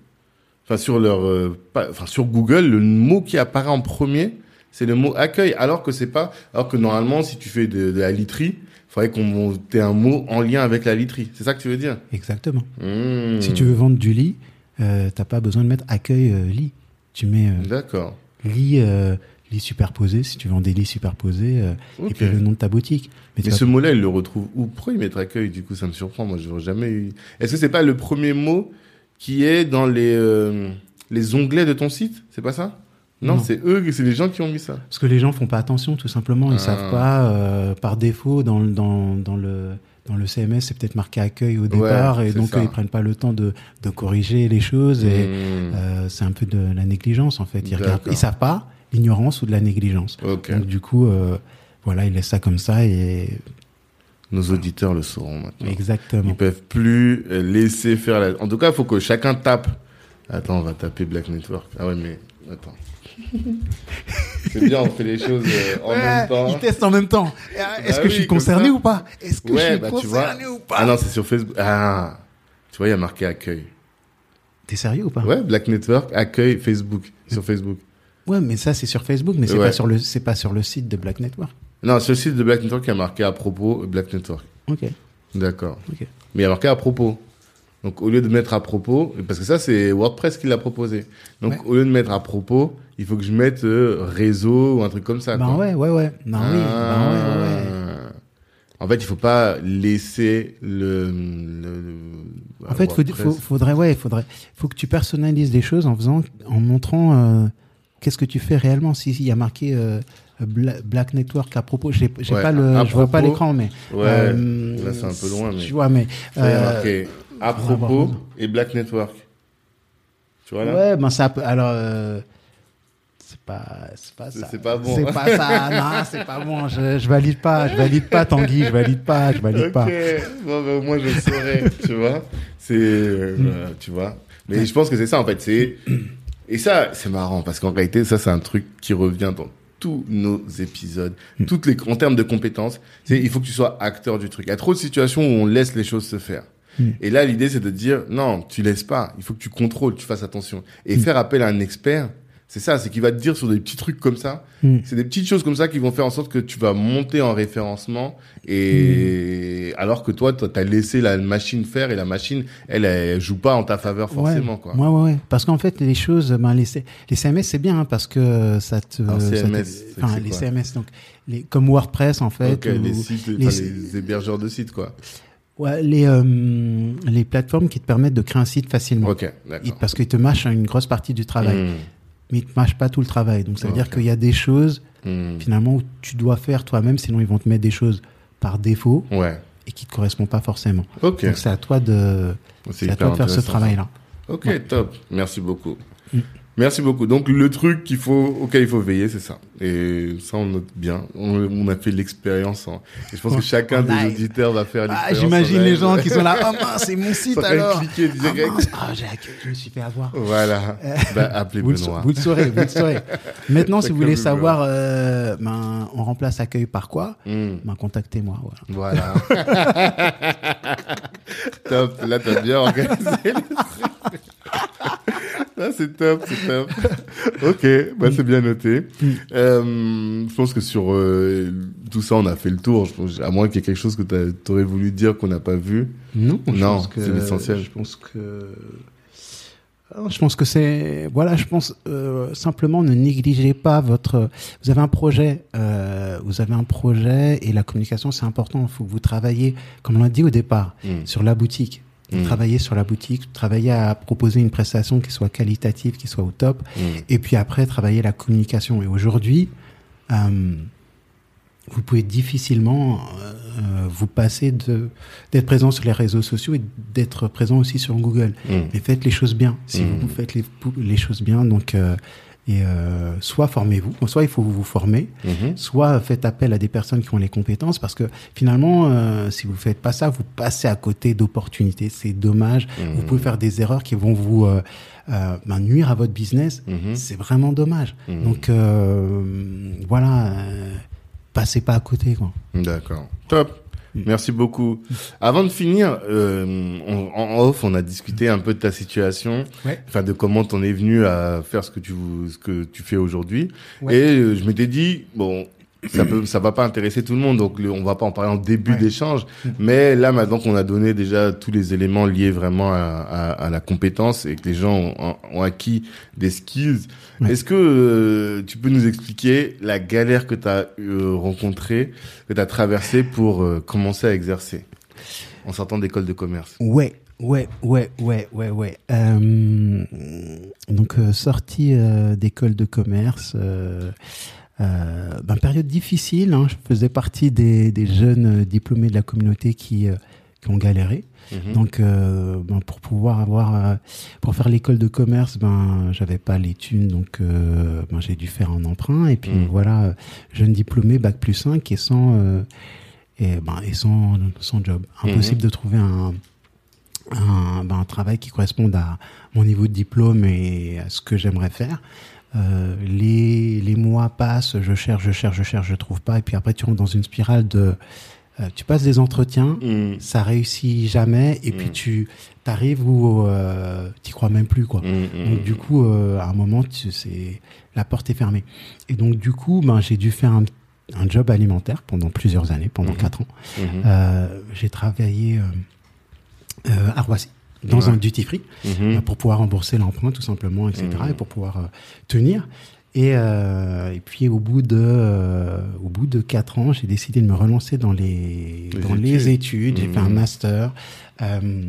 enfin sur leur, euh, pas- enfin sur Google, le mot qui apparaît en premier, c'est le mot accueil, alors que c'est pas, alors que normalement, si tu fais de, de la literie, il faudrait qu'on ait un mot en lien avec la literie. C'est ça que tu veux dire? Exactement. Hmm. Si tu veux vendre du lit, euh, t'as pas besoin de mettre accueil euh, lit. Tu mets euh, D'accord. Lit, euh, lit superposé, si tu vends des lits superposés, euh, et puis le nom de ta boutique. Mais, ce mot-là, il le retrouve où? Pourquoi il mettre accueil Du coup, ça me surprend. Moi, je n'aurais jamais eu. Est-ce que c'est pas le premier mot qui est dans les euh, les onglets de ton site? C'est pas ça? Non, Non. c'est eux, c'est les gens qui ont mis ça. Parce que les gens font pas attention, tout simplement. Ils Ah. savent pas, euh, par défaut, dans, le- dans, dans le dans le CMS, c'est peut-être marqué accueil au départ, et donc ça. ils prennent pas le temps de, de corriger les choses, et Hmm. euh, c'est un peu de la négligence en fait. Ils regardent, ils savent pas, l'ignorance ou de la négligence. Donc du coup, euh, voilà, il laisse ça comme ça et Nos auditeurs le sauront maintenant. exactement. Ils peuvent plus laisser faire la... En tout cas, il faut que chacun tape. Attends, on va taper Black Network. Ah ouais, mais attends. C'est bien, on fait les choses euh, en même temps. Il teste en même temps. Est-ce Bah que oui, je suis concerné ça. ou pas Est-ce que je Ouais, suis bah tu vois. concerné ou pas Ah non, c'est sur Facebook. Ah, tu vois, il y a marqué accueil. T'es sérieux ou pas Ouais, Black Network, accueil Facebook, sur Facebook. Ouais, mais ça c'est sur Facebook, mais c'est Ouais. pas sur le c'est pas sur le site de Black Network. Non, sur le site de Black Network, il y a marqué à propos Black Network. Ok. D'accord. Ok. Mais il y a marqué à propos. Donc au lieu de mettre à propos, parce que ça c'est WordPress qui l'a proposé. Donc Ouais. au lieu de mettre à propos, il faut que je mette euh, réseau ou un truc comme ça. Bah quoi. ouais, ouais, ouais. Non, oui. Ah. Bah ouais, ouais, ouais. En fait, il faut pas laisser le. le- le- En fait, faut, faut, faudrait, ouais, faudrait, faut que tu personnalises les choses en faisant, en montrant euh, qu'est-ce que tu fais réellement. Si il y a marqué euh, Bla- Black Network à propos, j'ai, Ouais, pas le, je vois pas propos. l'écran, mais Ouais. euh, là, c'est un peu loin, mais. Tu vois, mais euh, à propos et Black Network. Tu vois là? Ouais, ben ça, peut- alors. euh, c'est pas, c'est pas ça. c'est pas bon. C'est pas ça. Non, c'est pas bon. Je, je valide pas. Je valide pas, Tanguy. Je valide pas. Je valide Ok, pas. bon, ben, au moins je le saurais, tu vois. C'est, euh, voilà, tu vois. Mais je pense que c'est ça en fait. C'est et ça, c'est marrant parce qu'en réalité, ça c'est un truc qui revient dans tous nos épisodes, toutes les en termes de compétences. C'est il faut que tu sois acteur du truc. Il y a trop de situations où on laisse les choses se faire. Mm. Et là, l'idée c'est de dire non, tu laisses pas. Il faut que tu contrôles, tu fasses attention et faire appel à un expert. C'est ça, c'est qu'il va te dire sur des petits trucs comme ça. Mm. C'est des petites choses comme ça qui vont faire en sorte que tu vas monter en référencement et alors que toi, t'as laissé la machine faire et la machine, elle, elle joue pas en ta faveur forcément, ouais. quoi. Ouais, ouais, ouais. Parce qu'en fait, les choses, ben, les, C- les CMS, c'est bien, hein, parce que ça te, Alors, ça te- CMS, enfin, les CMS, donc, les, comme WordPress, en fait, Ok, ou les sites, les- enfin, les hébergeurs de sites, quoi. Ouais, les, euh, les plateformes qui te permettent de créer un site facilement. Ok, Ils- d'accord. parce qu'ils te mâchent une grosse partie du travail, Hmm, mais ils te mâchent pas tout le travail. Donc, ça veut dire qu'il y a des choses, hmm. finalement, où tu dois faire toi-même, sinon ils vont te mettre des choses par défaut Ouais. et qui te correspondent pas forcément. Ok. Donc, c'est à toi de, c'est à toi de faire ce travail-là. Ok, Ouais. top. Merci beaucoup. Merci beaucoup. Donc le truc qu'il faut, auquel il faut veiller, c'est ça. Et ça, on note bien. On, on a fait l'expérience. en- Et je pense que chacun En des auditeurs va faire Ah, l'expérience. j'imagine en les gens qui sont là. Ah mince, c'est mon site de alors. cliquer Ah, direct. Ah, j'ai accueilli, je me suis fait avoir. Voilà. Bah, appelez Vous le, Benoît. vous le saurez, vous le saurez. Maintenant, si Chacun vous voulez savoir, euh, ben, on remplace accueil par quoi Hmm. Ben, contactez-moi. Voilà. Voilà. top. Là, t'as bien organisé Là, c'est top, c'est top. Ok, bah, c'est bien noté. Euh, je pense que sur euh, tout ça, on a fait le tour. Je pense, à moins qu'il y ait quelque chose que tu aurais voulu dire qu'on n'a pas vu. Non, Non, c'est l'essentiel. Je pense que. Ah, Je pense que c'est voilà, je pense euh, simplement ne négligez pas votre. Vous avez un projet, euh, vous avez un projet et la communication c'est important. Il faut que vous travaillez, comme on l'a dit au départ, Mm. sur la boutique. Mm. Travailler sur la boutique, travailler à proposer une prestation qui soit qualitative, qui soit au top, Mm. et puis après travailler la communication. Et aujourd'hui, euh, vous pouvez difficilement euh, vous passer de d'être présent sur les réseaux sociaux et d'être présent aussi sur Google. Mm. Mais faites les choses bien. Si vous faites les, les choses bien, donc euh, et euh, soit formez-vous, soit il faut vous former, Mhm. soit faites appel à des personnes qui ont les compétences, parce que finalement, euh, si vous faites pas ça, vous passez à côté d'opportunités. C'est dommage. Mhm. Vous pouvez faire des erreurs qui vont vous euh, euh, ben, nuire à votre business. Mhm. C'est vraiment dommage. Mhm. Donc euh, voilà, euh, passez pas à côté. Quoi. D'accord. Top. Merci beaucoup. Avant de finir, euh, on- en off, on a discuté un peu de ta situation, Ouais. enfin de comment t'en es venu à faire ce que tu ce que tu fais aujourd'hui. Ouais. Et euh, je m'étais dit bon, ça peut ça va pas intéresser tout le monde, donc on va pas en parler en début Ouais. d'échange. Mais là maintenant qu'on a donné déjà tous les éléments liés vraiment à, à, à la compétence et que les gens ont, ont acquis des skills, Ouais. est-ce que euh, tu peux nous expliquer la galère que tu as rencontrée, que tu as traversée pour euh, commencer à exercer en sortant d'école de commerce? Ouais, ouais, ouais, ouais, ouais, ouais. Euh, donc euh, sortie euh, d'école de commerce. Euh, ben, période difficile. Hein, je faisais partie des, des jeunes diplômés de la communauté qui euh, qui ont galéré. Mhm. Donc, euh, ben, pour pouvoir avoir, euh, pour faire l'école de commerce, ben, j'avais pas les thunes, donc euh, ben, j'ai dû faire un emprunt. Et puis Mhm. voilà, jeune diplômé, bac plus 5 et sans, euh, et, ben, et sans, sans job. Impossible Mhm. de trouver un, un, ben, un travail qui corresponde à mon niveau de diplôme et à ce que j'aimerais faire. Euh, les, les mois passent, je cherche, je cherche, je cherche, je trouve pas. Et puis après, tu rentres dans une spirale de, euh, tu passes des entretiens, Mhm. ça réussit jamais et puis Mm. tu t'arrives où euh, tu crois même plus quoi. Mhm. Donc du coup euh, à un moment tu c'est la porte est fermée. Et donc du coup ben j'ai dû faire un, un job alimentaire pendant plusieurs années, pendant quatre ans. Mhm. Euh, j'ai travaillé euh, euh, à Roissy dans Ouais. un duty free Mhm. euh, pour pouvoir rembourser l'emprunt tout simplement, etc. Mhm. Et pour pouvoir euh, tenir. Et, euh, et puis au bout de euh, au bout de quatre ans, j'ai décidé de me relancer dans les, Les dans les études. J'ai Mhm. fait un master euh,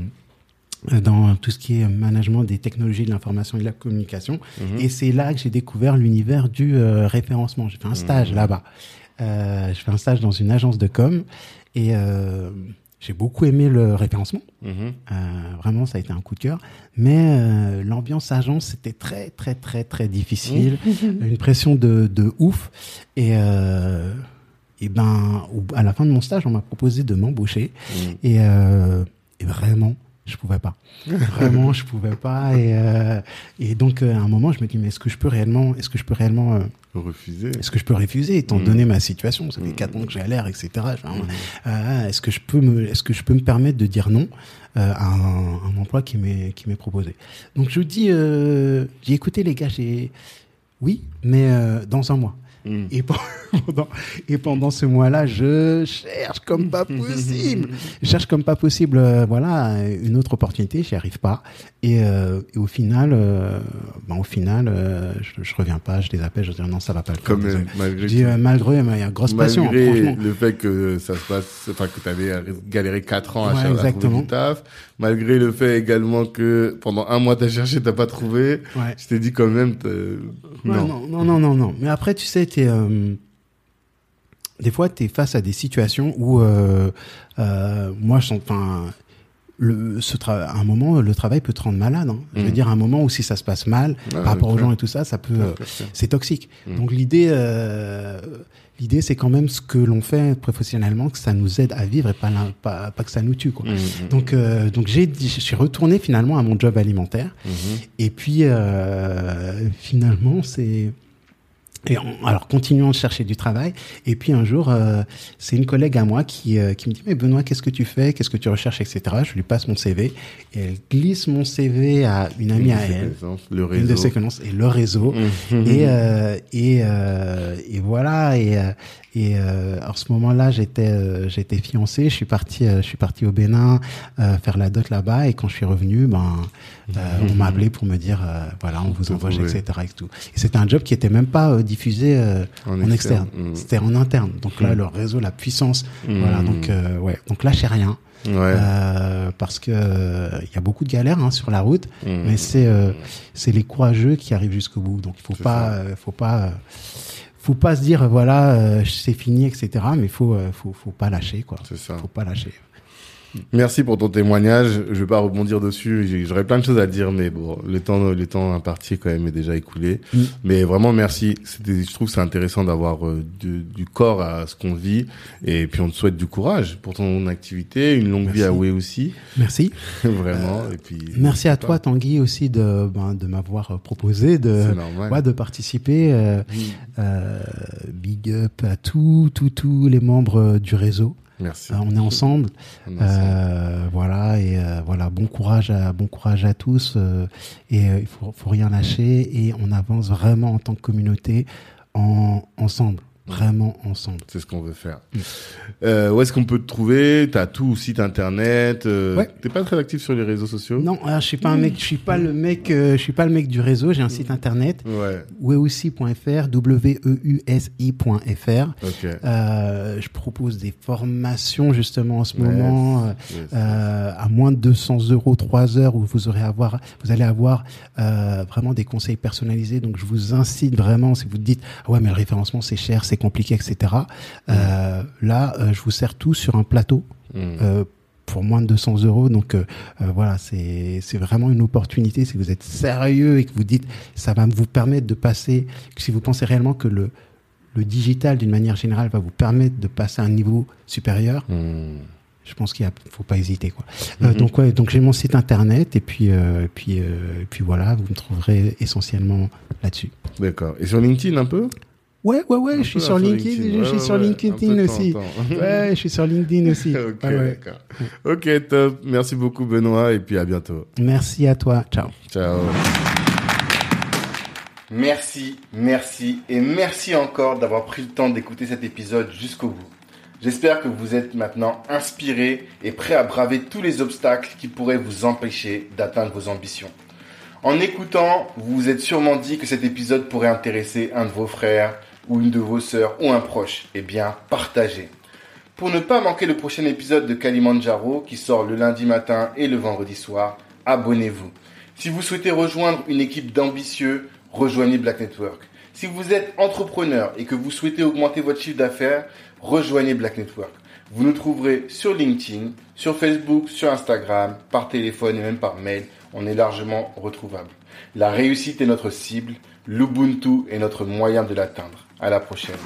dans tout ce qui est management des technologies de l'information et de la communication. Mhm. Et c'est là que j'ai découvert l'univers du euh, référencement. J'ai fait un stage Mhm. là-bas. Euh, j'ai fait un stage dans une agence de com et euh, j'ai beaucoup aimé le référencement. Mhm. Euh, vraiment, ça a été un coup de cœur. Mais euh, l'ambiance agence, c'était très, très, très, très difficile. Une pression de, de ouf. Et, euh, et ben, à la fin de mon stage, on m'a proposé de m'embaucher. Mhm. Et, et vraiment, je pouvais pas. Vraiment, je pouvais pas. Et, et donc, à un moment, je me dis, mais est-ce que je peux réellement, est-ce que je peux réellement, Refuser. est-ce que je peux refuser, étant Mm. donné ma situation? Ça fait Mm. quatre ans que j'ai l'air, etc. Fais, Mhm. euh, est-ce que je peux me, est-ce que je peux me permettre de dire non euh, à un, un emploi qui m'est qui m'est proposé? Donc je dis, euh, j'ai écouté les gars, j'ai oui, mais euh, dans un mois. Mhm. Et pendant, et pendant ce mois-là, je cherche comme pas possible. Je cherche comme pas possible, euh, voilà, une autre opportunité. J'y arrive pas. Et, euh, et au final, euh, ben, au final, euh, je, je reviens pas. Je les appelle. Je dis non, ça va pas le faire. Comme euh, désolé. malgré Je dis euh, malgré, il y a grosse passion, hein, Malgré franchement. le fait que ça se passe, enfin que tu avais galéré 4 ans à, Ouais, à exactement. du taf, malgré le fait également que pendant un mois t'as cherché, t'as pas trouvé, Ouais. je t'ai dit quand même, Ouais, non. non, non, non, non. Mais après, tu sais, t'es, euh, des fois, tu es face à des situations où, euh, euh, moi, je sens, enfin, le, ce tra- à un moment, le travail peut te rendre malade. hein. Je veux Mhm. dire, à un moment où si ça se passe mal, par rapport aux gens et tout ça, ça peut, c'est toxique. Mhm. Donc l'idée, euh, l'idée, c'est quand même ce que l'on fait professionnellement, que ça nous aide à vivre et pas, pas, pas que ça nous tue, quoi. Mhm. Donc, euh, donc j'ai, je suis retourné finalement à mon job alimentaire. Mhm. Et puis, euh, finalement, c'est... Et en- alors, continuons de chercher du travail. Et puis, un jour, euh, c'est une collègue à moi qui, euh, qui me dit, mais Benoît, qu'est-ce que tu fais? Qu'est-ce que tu recherches, etc. Je lui passe mon CV. Et elle glisse mon CV à une amie Une à elle. Le Une de réseau. ses connaissances. Et le réseau. Et, euh, et, euh, et voilà. Et, euh, et euh, à ce moment-là, j'étais euh, j'étais fiancé. Je suis parti euh, je suis parti au Bénin euh, faire la dot là-bas. Et quand je suis revenu, ben euh, on m'a appelé pour me dire euh, voilà, on vous trouvé. etc. Et tout. Et c'était un job qui était même pas euh, diffusé euh, En en, externe. Mhm. C'était en interne. Donc là, Mhm. le réseau, la puissance. Mhm. Voilà. Donc euh, ouais. Donc lâchez rien. Ouais. Euh, parce que euh, il y a beaucoup de galères hein, sur la route. Mhm. Mais c'est euh, c'est les courageux qui arrivent jusqu'au bout. Donc il faut pas faut pas euh, faut pas se dire voilà euh, c'est fini etc. Mais il faut euh, faut faut pas lâcher quoi. C'est ça. Faut pas lâcher. Merci pour ton témoignage. Je vais pas rebondir dessus. J'aurais plein de choses à dire, mais bon, le temps, le temps imparti quand même est déjà écoulé. Mm. Mais vraiment, merci. C'était, je trouve que c'est intéressant d'avoir euh, du, du corps à ce qu'on vit. Et puis, on te souhaite du courage pour ton activité, une longue vie à Way aussi. Merci. vraiment. et puis, Merci à toi. Tanguy aussi de ben, de m'avoir euh, proposé de ouais, de participer. euh, euh, big up à tous tous tous les membres euh, du réseau. Merci. Euh, on est ensemble. On est ensemble. Euh, voilà et euh, voilà bon courage à bon courage à tous et il faut faut rien lâcher et on avance vraiment en tant que communauté en ensemble vraiment ensemble. C'est ce qu'on veut faire. Euh, où est-ce qu'on peut te trouver? T'as tout site internet. Euh, Ouais. T'es pas très actif sur les réseaux sociaux? Non, alors, je suis pas un mec, je suis pas le mec, euh, je suis pas le mec du réseau. J'ai un site internet Ouais. weusi.fr, w e u s i.fr. Euh, je propose des formations justement en ce moment. Yes. à moins de 200 euros, 3 heures où vous aurez avoir, vous allez avoir vraiment des conseils personnalisés. Donc je vous incite vraiment, si vous dites ah ouais mais le référencement c'est cher, c'est compliqué, etc. Euh, là, euh, je vous sers tout sur un plateau Mm. euh, pour moins de 200 euros. Donc euh, euh, voilà, c'est c'est vraiment une opportunité. Si vous êtes sérieux et que vous dites, ça va vous permettre de passer. Si vous pensez réellement que le le digital, d'une manière générale, va vous permettre de passer à un niveau supérieur. Hmm. Je pense qu'il faut pas hésiter quoi. Euh, donc ouais, donc j'ai mon site internet et puis euh, puis euh, puis voilà, vous me trouverez essentiellement là-dessus. D'accord. Et sur LinkedIn un peu? Ouais ouais ouais, je suis sur LinkedIn, je suis ouais, sur aussi. temps. Ouais, je suis sur LinkedIn aussi. Ok, Ouais, ouais. d'accord. Ok, top. Merci beaucoup Benoît et puis à bientôt. Merci à toi. Ciao. Ciao. Merci, merci et merci encore d'avoir pris le temps d'écouter cet épisode jusqu'au bout. J'espère que vous êtes maintenant inspiré et prêt à braver tous les obstacles qui pourraient vous empêcher d'atteindre vos ambitions. En écoutant, vous vous êtes sûrement dit que cet épisode pourrait intéresser un de vos frères ou une de vos sœurs ou un proche. Eh bien, partagez. Pour ne pas manquer le prochain épisode de Kalimandjaro qui sort le lundi matin et le vendredi soir, abonnez-vous. Si vous souhaitez rejoindre une équipe d'ambitieux, rejoignez Black Network. Si vous êtes entrepreneur et que vous souhaitez augmenter votre chiffre d'affaires, rejoignez Black Network. Vous nous trouverez sur LinkedIn, sur Facebook, sur Instagram, par téléphone et même par mail. On est largement retrouvable. La réussite est notre cible, l'Ubuntu est notre moyen de l'atteindre. À la prochaine.